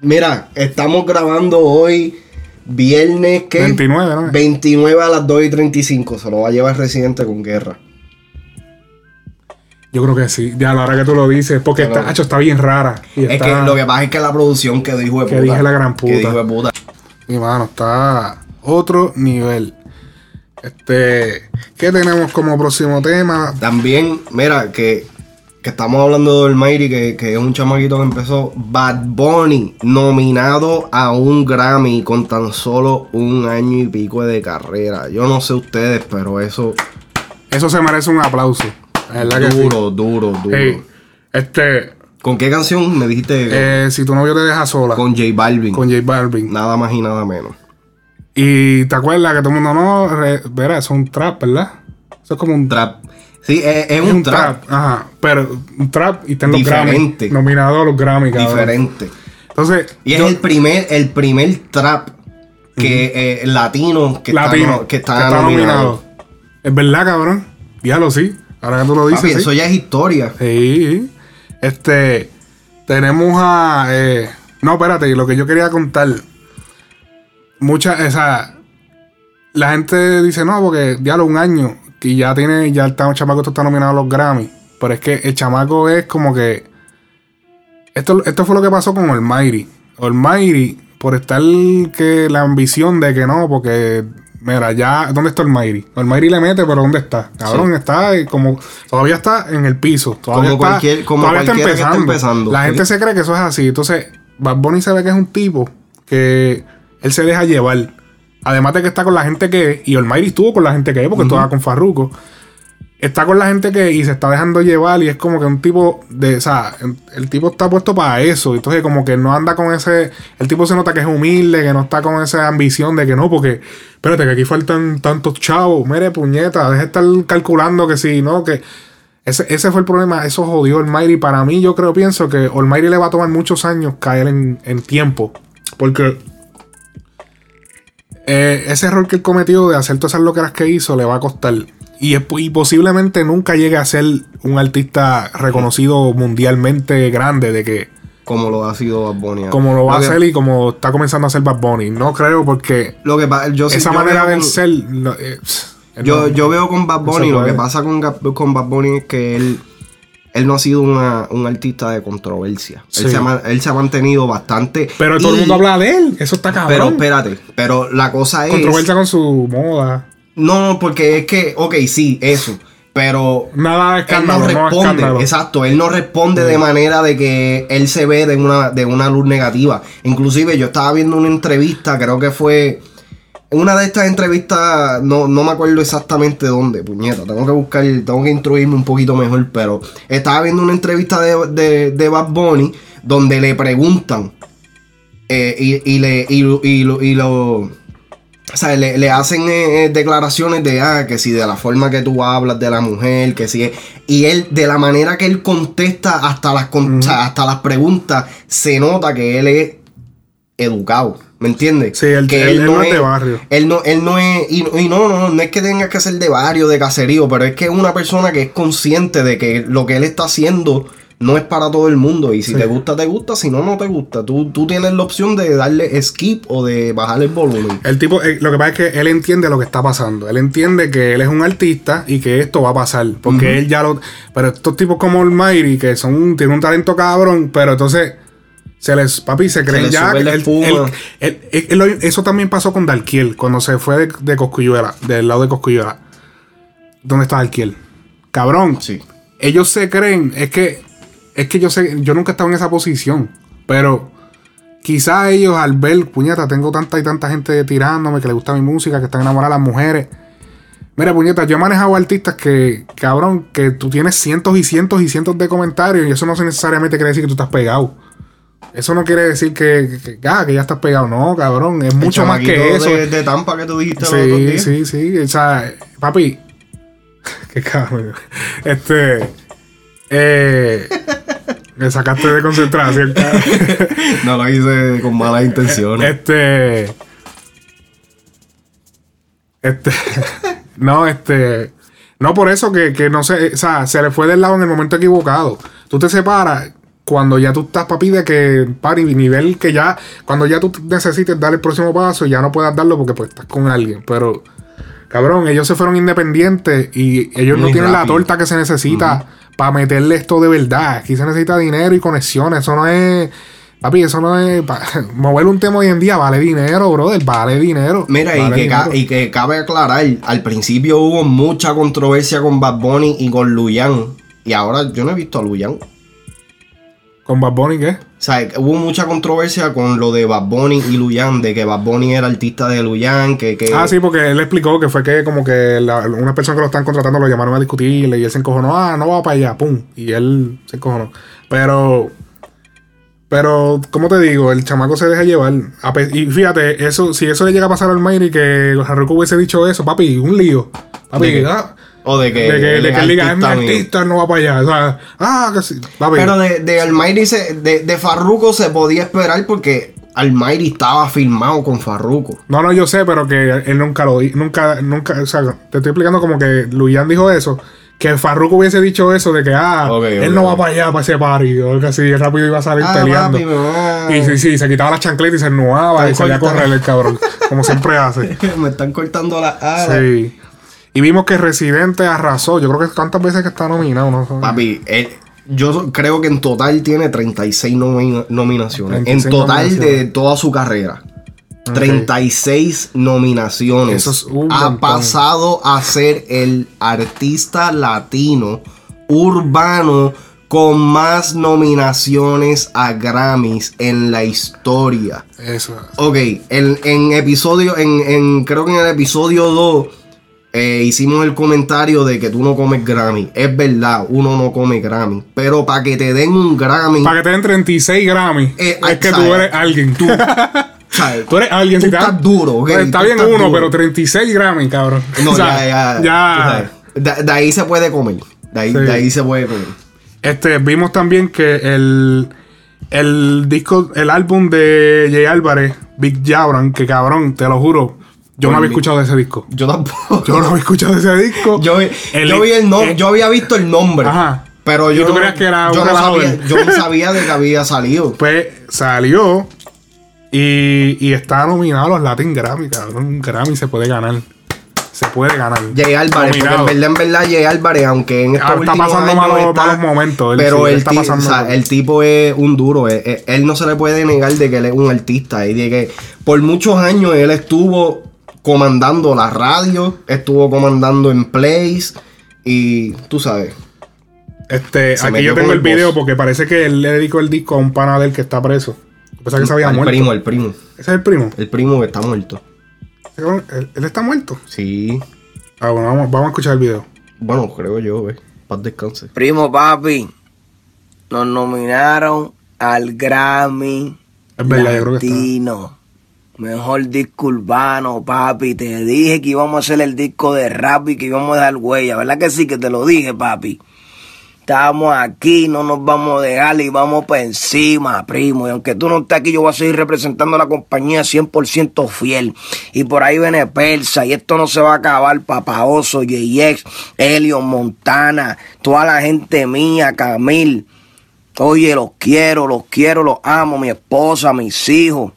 Mira, estamos grabando hoy viernes ¿qué? 29, ¿no? 29 a las 2 y 35. Se lo va a llevar Residente con guerra. Yo creo que sí. Ya, la hora que tú lo dices, porque Pero- está, está bien rara. Y Es está- que lo que pasa es que la producción quedó hijo de Que puta. dije la gran puta. Que hijo de puta. Mi mano, está otro nivel. Este, ¿qué tenemos como próximo tema? También, mira, que, que estamos hablando del Almighty, que, que es un chamaquito que empezó. Bad Bunny, nominado a un Grammy con tan solo un año y pico de carrera. Yo no sé ustedes, pero eso. Eso se merece un aplauso. La verdad que sí. Duro, duro, duro. Hey, este, ¿Con qué canción me dijiste? eh, si tu novio te deja sola. Con J Balvin. Con J Balvin. Nada más y nada menos. Y te acuerdas que todo el mundo no, re- verá, eso es un trap, ¿verdad? Eso es como un trap. Sí, es, es un trap. Ajá, pero un trap y está en los Diferente. Grammy. Nominado a los Grammy, cabrón. Diferente. Entonces, Y es yo- el primer, el primer trap que eh, latino que latino está, que está que está nominado. Es verdad, cabrón. Dígalo, sí. Ahora que tú lo dices. Papi, sí. eso ya es historia. Sí. Este. Tenemos a. eh, no, espérate, lo que yo quería contar. Mucha. Esa. La gente dice, no, porque ya lo un año. Y ya tiene. Ya el chamaco esto está nominado a los Grammy. Pero es que el chamaco es como que. Esto, esto fue lo que pasó con Almighty. Almighty, por estar que la ambición de que no, porque. Mira, ya. ¿Dónde está Almighty? Almighty le mete, pero ¿dónde está? Cabrón, Sí. está eh, como. Todavía está en el piso. Todavía Como está, cualquier- como todavía está que está empezando. empezando. La gente se cree que eso es así. Entonces, Bad Bunny se ve que es un tipo que él se deja llevar. Además de que está con la gente que y Almighty estuvo con la gente que es, porque estaba con Farruko. Está con la gente que y se está dejando llevar y es como que un tipo de, o sea, el, tipo está puesto para eso, entonces como que no anda con ese, el tipo se nota que es humilde, que no está con esa ambición de que no, porque, espérate, que aquí faltan tantos chavos, mire puñeta, deja de estar calculando que sí, no, que ese, ese fue el problema, eso jodió Almighty, para mí yo creo, pienso que Almighty le va a tomar muchos años caer en, en tiempo, porque eh, ese error que él cometió de hacer todas esas loqueras que hizo le va a costar. Y, es- y posiblemente nunca llegue a ser un artista reconocido mundialmente grande de que Como lo ha sido Bad Bunny. como lo va a que- hacer y como está comenzando a hacer Bad Bunny. No creo porque Lo que yo esa yo manera de ser lo- eh, Yo, no- yo veo con Bad Bunny, lo que pasa con, con Bad Bunny es que él, él no ha sido una- un artista de controversia. Sí. Él, se ha, él se ha mantenido bastante. Pero todo el mundo habla de él. Eso está cabrón. Pero espérate, pero la cosa es. Controversia con su moda. No, no, porque es que, ok, sí, eso. Pero Nada de él escándalo, no responde. escándalo. exacto, él no responde de manera de que él se ve de una, de una luz negativa. Inclusive yo estaba viendo una entrevista, creo que fue una de estas entrevistas, no, no me acuerdo exactamente dónde, puñeta, tengo que buscar, tengo que instruirme un poquito mejor, pero estaba viendo una entrevista de, de, de Bad Bunny donde le preguntan eh, y, y le, y, lo- y lo- y lo o sea, le, le hacen eh, eh, declaraciones de ah, que si de la forma que tú hablas de la mujer, que si es- y él, de la manera que él contesta hasta las con- o sea, hasta las preguntas, se nota que él es educado. ¿Me entiendes? Sí, él- que él- él no es de barrio. Él no, él no es. Y, y no, no, no es que tenga que ser de barrio, de caserío, pero es que es una persona que es consciente de que lo que él está haciendo no es para todo el mundo. Y si Sí. te gusta, te gusta. Si no, no te gusta. Tú, tú tienes la opción de darle skip o de bajar el volumen. El tipo, eh, lo que pasa es que él entiende lo que está pasando. Él entiende que él es un artista y que esto va a pasar. Porque él ya lo. Pero estos tipos como Almighty, que son tienen un talento cabrón, pero entonces. Se les, papi, se creen ya. el- el- el- eso también pasó con Darkiel, cuando se fue de, de Coscuyuela, del lado de Coscuyuela. ¿Dónde está Darkiel? Cabrón. Sí. Ellos se creen, es que, es que yo sé, yo nunca he estado en esa posición, pero quizás ellos al ver, puñeta, tengo tanta y tanta gente tirándome que le gusta mi música, que están enamoradas las mujeres. Mira, puñeta, yo he manejado artistas que, cabrón, que tú tienes cientos y cientos y cientos de comentarios y eso no necesariamente quiere decir que tú estás pegado. Eso no quiere decir que, que, que, ah, que ya estás pegado. No, cabrón, es El mucho más que eso. De, de Tampa que tú dijiste los Sí, días. sí, sí. O sea, papi. Qué cabrón. Este. Eh, me sacaste de concentración. No lo hice con malas intenciones. Este. Este. no, este. No, por eso que, que no sé. O sea, se le fue del lado en el momento equivocado. Tú te separas cuando ya tú estás, papi, de que. Pari, nivel que ya. Cuando ya tú necesites dar el próximo paso y ya no puedas darlo porque pues estás con alguien. Pero. Cabrón, ellos se fueron independientes y ellos no tienen la torta que se necesita para meterle esto de verdad. Aquí se necesita dinero y conexiones. Eso no es. Papi, eso no es. mover un tema hoy en día vale dinero, brother. Vale dinero. Mira, y que, dinero. y que cabe aclarar, al principio hubo mucha controversia con Bad Bunny y con Luyan. Y ahora yo no he visto a Luyan. ¿Con Bad Bunny qué? O sea, hubo mucha controversia con lo de Bad Bunny y Luyan, de que Bad Bunny era artista de Luyan, que... que Ah, sí, porque él explicó que fue que como que la- una persona que lo están contratando lo llamaron a discutirle y él se encojonó, ah, no va para allá, pum. Y él se encojonó. Pero, pero, ¿cómo te digo? El chamaco se deja llevar. Y fíjate, eso, si eso le llega a pasar al Mayri que Haruko hubiese dicho eso, papi, un lío. Papi, ¿De qué? ah, O de que, de que, él de que él diga, es mi artista mío". artista, él no va para allá. O sea, ah, que sí. Papi, Pero de, de Almighty se- de, de Farruko se podía esperar porque Almighty estaba firmado con Farruko. No, no, yo sé, pero que él nunca lo dijo. Nunca, nunca, o sea, te estoy explicando como que Luyan dijo eso. Que Farruko hubiese dicho eso de que, ah, él no va para allá, para ese party. O que así, rápido iba a salir Ah, peleando. papi, va- y sí, sí, se quitaba la chancleta y se ennuaba y salía a correr el cabrón. como siempre hace. Me están cortando las alas. Sí. Y vimos que Residente arrasó. Yo creo que cuántas veces que está nominado, ¿no? Papi, él- yo creo que en total tiene 36 nomi- nominaciones. 36 en total de nominaciones. toda su carrera. 36 nominaciones. Eso es un ha montón. pasado a ser el artista latino urbano con más nominaciones a Grammys en la historia. Eso. Ok, en, en episodio, en, en- creo que en el episodio 2 eh, hicimos el comentario de que tú no comes Grammy. Es verdad, uno no come Grammy. Pero para que te den un Grammy, Para que te den 36 Grammy. Eh, es que tú eres alguien. Tú, ¿sabes? tú eres alguien. Tú si estás duro, ok, Está bien estás uno, duro. pero 36 Grammy, cabrón. No, O sea, ya, ya. ya. De, de ahí se puede comer. De ahí, Sí. de ahí se puede comer. Este, vimos también que el, el disco, el álbum de Jay Álvarez, Big Jabran, que cabrón, te lo juro, yo no había escuchado ese disco. Yo tampoco. Yo no había escuchado ese disco. Yo, vi- yo vi el nombre, eh, yo había visto el nombre. Ajá. Pero ¿Y yo tú no, creías que era yo no sabía, él? yo no sabía de que había salido. Pues salió y, y está nominado a los Latin Grammy, cabrón. Un Grammy se puede ganar. Se puede ganar. Jay Álvarez, porque en verdad, en verdad, Jay Álvarez, aunque en estos está pasando años malos- está- malos momentos, él pero sí, él el, está pasando- o sea, el tipo es un duro. eh, eh, Él no se le puede negar de que él es un artista. Y de que por muchos años él estuvo comandando la radio, estuvo comandando en plays. Y tú sabes. Este, Se aquí yo tengo el el video porque parece que él le dedicó el disco a un pana de él que está preso. Pensaba que se había el muerto. primo, el primo. ¿Ese es el primo? El primo que está muerto. ¿Él, él está muerto? Sí. Ah, bueno, vamos, vamos a escuchar el video. Bueno, creo yo, eh. Paz descanse. Primo papi, nos nominaron al Grammy Es verdad, yo creo que está. Mejor disco urbano, papi. Te dije que íbamos a hacer el disco de rap y que íbamos a dar huella. ¿Verdad que sí que te lo dije, papi? Estamos aquí, no nos vamos a dejar y vamos para encima, primo. Y aunque tú no estés aquí, yo voy a seguir representando a la compañía 100% fiel. Y por ahí viene Persa, y esto no se va a acabar. Papaoso, JX, Helio, Montana, toda la gente mía, Camil. Oye, los quiero, los quiero, los amo, mi esposa, mis hijos.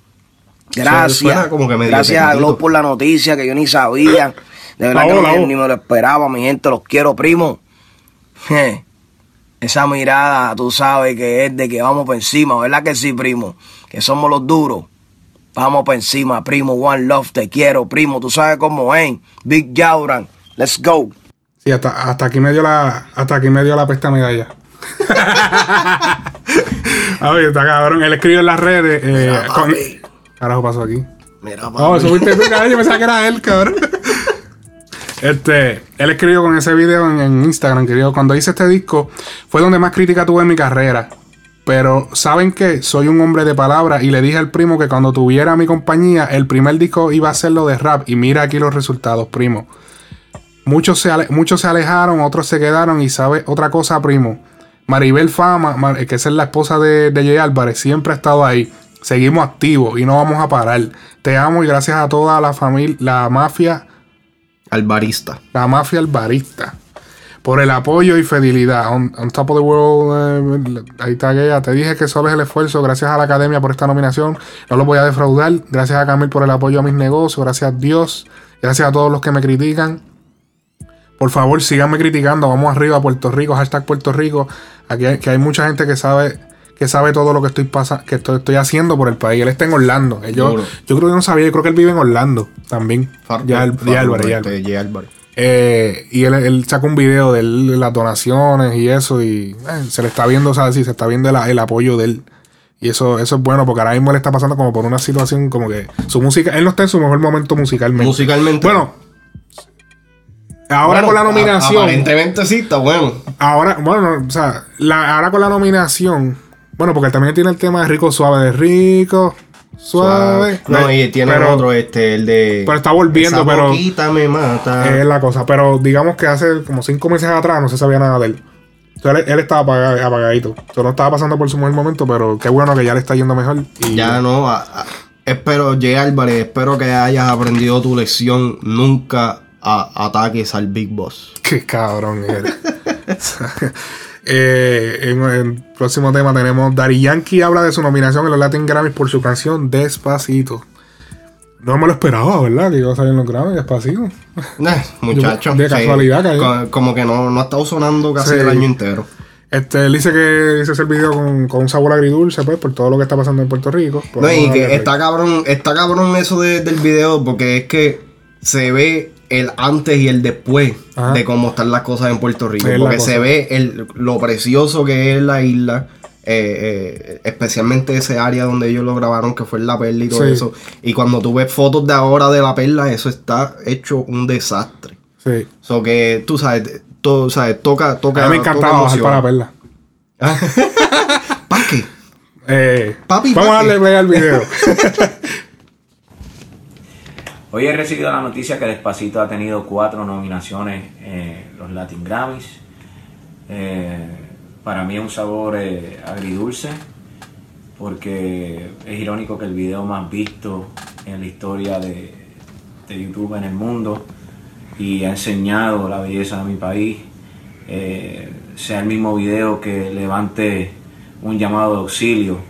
Gracias. suena como que medio Gracias a. Globo por la noticia que yo ni sabía. De verdad que no- ni me lo esperaba, mi gente, los quiero, primo. Esa mirada, tú sabes que es de que vamos por encima, ¿verdad que sí, primo? Que somos los duros. Vamos por encima, primo. One love, te quiero, primo. Tú sabes cómo es. Big Jauran. Let's go. Sí, hasta, hasta aquí me dio la, hasta aquí me dio la pesta medalla. Oye, está cabrón. Él escribió en las redes. Eh, con-. Carajo pasó aquí. Mira, papi. eso fuiste tú, cabrón. Yo pensaba que era él, cabrón. Este, él escribió con ese video en, en Instagram, escribió, cuando hice este disco, fue donde más crítica tuve en mi carrera. Pero, ¿saben qué? Soy un hombre de palabra y le dije al primo que cuando tuviera mi compañía, el primer disco iba a ser lo de rap. Y mira aquí los resultados, primo. Muchos se, ale- muchos se alejaron, otros se quedaron. Y sabe otra cosa, primo. Maribel Fama, que es la esposa de, de Jay Álvarez, siempre ha estado ahí. Seguimos activos y no vamos a parar. Te amo y gracias a toda la familia, la mafia, Albarista. la mafia albarista, por el apoyo y fidelidad. On, on top of the world, eh, ahí está aquella. Te dije que solo es el esfuerzo. Gracias a la academia por esta nominación. No lo voy a defraudar. Gracias a Camil por el apoyo a mis negocios. Gracias a Dios. Gracias a todos los que me critican. Por favor, síganme criticando. Vamos arriba, Puerto Rico. Hashtag Puerto Rico. Aquí hay, que hay mucha gente que sabe que sabe todo lo que estoy pasa, que estoy, estoy haciendo por el país. Él está en Orlando. Eh, Yo, yo creo que no sabía. Yo creo que él vive en Orlando también. ya, el, ya Álvarez, ya Este, Álvarez. Jay Álvarez. Eh, y él, él sacó un video de él, las donaciones y eso. Y eh, se le está viendo, o sea, sí, se está viendo el, el apoyo de él. Y eso, eso es bueno porque ahora mismo él está pasando como por una situación como que su música, él no está en su mejor momento musicalmente. Musicalmente. Bueno, ahora Bueno, con la nominación. Aparentemente sí, está bueno. Ahora, bueno, o sea, la- ahora con la nominación. Bueno, porque también tiene el tema de Rico Suave, de Rico Suave. No, y tiene Pero- otro, este, el de. Pero está volviendo, Esa pero- boquita me mata. Es la cosa. Pero digamos que hace como cinco meses atrás no se sabía nada de él. Sea, él, él estaba apaga- apagadito. O sea, no estaba pasando por su mejor momento, pero qué bueno que ya le está yendo mejor. Y Ya no. a- a- espero, Jay Álvarez, espero que hayas aprendido tu lección. Nunca a- ataques al Big Boss. Qué cabrón eres. Eh, en el próximo tema tenemos Daddy Yankee habla de su nominación en los Latin Grammys por su canción Despacito. No me lo esperaba, ¿verdad? Que iba a salir en los Grammys Despacito. Eh, muchacho. De casualidad Como que no, no ha estado sonando casi Sí. el año entero. Este, él dice que hizo ese video con, con un sabor agridulce, pues, por todo lo que está pasando en Puerto Rico. No, y que está cabrón, está cabrón eso de- del video, porque es que se ve el antes y el después Ajá. de cómo están las cosas en Puerto Rico. Es Porque se ve el, lo precioso que es la isla. eh, eh, especialmente ese área donde ellos lo grabaron que fue en la perla y todo Sí. eso y cuando tú ves fotos de ahora de la perla eso está hecho un desastre Sí. so que tú sabes todo, sabes toca toca A mí me encantaba bajar para la perla. ¿Para qué? Eh, Papi, vamos a darle play al video. Hoy he recibido la noticia que Despacito ha tenido cuatro nominaciones en los Latin Grammys. Eh, para mí es un sabor eh, agridulce porque es irónico que el video más visto en la historia de, de YouTube en el mundo y ha enseñado la belleza de mi país eh, sea el mismo video que levante un llamado de auxilio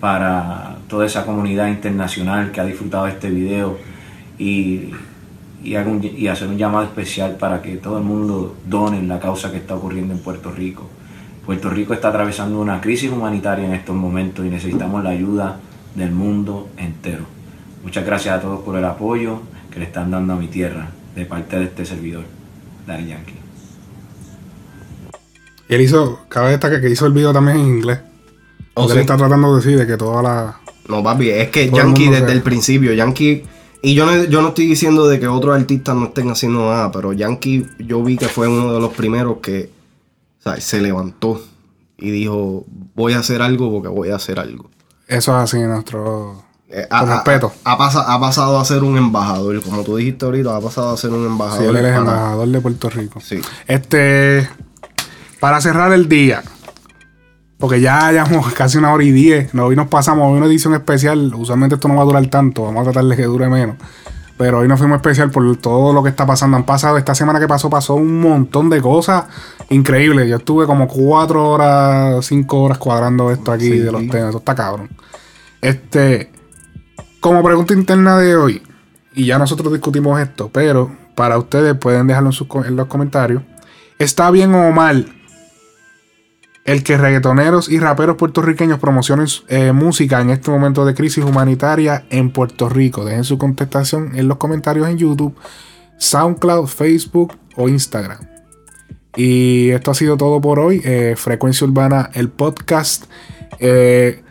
para toda esa comunidad internacional que ha disfrutado este video y, y, haga un- y hacer un llamado especial para que todo el mundo done en la causa que está ocurriendo en Puerto Rico. Puerto Rico está atravesando una crisis humanitaria en estos momentos y necesitamos la ayuda del mundo entero. Muchas gracias a todos por el apoyo que le están dando a mi tierra de parte de este servidor, Daddy Yankee. Y él hizo, cabe destacar que hizo el video también en inglés. Oh, sí. él está tratando de decir de que toda la. No, papi, es que el Yankee desde se- el principio, Yankee. Y yo no, yo no estoy diciendo de que otros artistas no estén haciendo nada, pero Yankee yo vi que fue uno de los primeros que o sea, se levantó y dijo, voy a hacer algo porque voy a hacer algo. Eso es así, nuestro. Eh, con ha, respeto. Ha, ha pasa- ha pasado a ser un embajador, como tú dijiste ahorita, ha pasado a ser un Sí, embajador. él es para- embajador de Puerto Rico. Sí. Este. Para cerrar el día. Porque ya llevamos casi una hora y diez. No, hoy nos pasamos, hoy una edición especial. Usualmente esto no va a durar tanto. Vamos a tratar de que dure menos. Pero hoy nos fuimos especial por todo lo que está pasando. Han pasado, esta semana que pasó, pasó un montón de cosas increíbles. Yo estuve como cuatro horas, cinco horas cuadrando esto aquí Sí. de los temas. Eso está cabrón. Este. Como pregunta interna de hoy, y ya nosotros discutimos esto, pero para ustedes pueden dejarlo en, sus co- en los comentarios. ¿Está bien o mal el que reggaetoneros y raperos puertorriqueños promocionen eh, música en este momento de crisis humanitaria en Puerto Rico. Dejen su contestación en los comentarios en YouTube, SoundCloud, Facebook o Instagram. Y esto ha sido todo por hoy. Eh, Frecuencia Urbana, el podcast. Eh,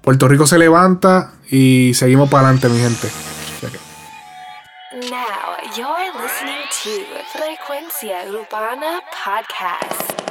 Puerto Rico se levanta y seguimos para adelante, mi gente. Now you're listening to Frecuencia Urbana Podcast.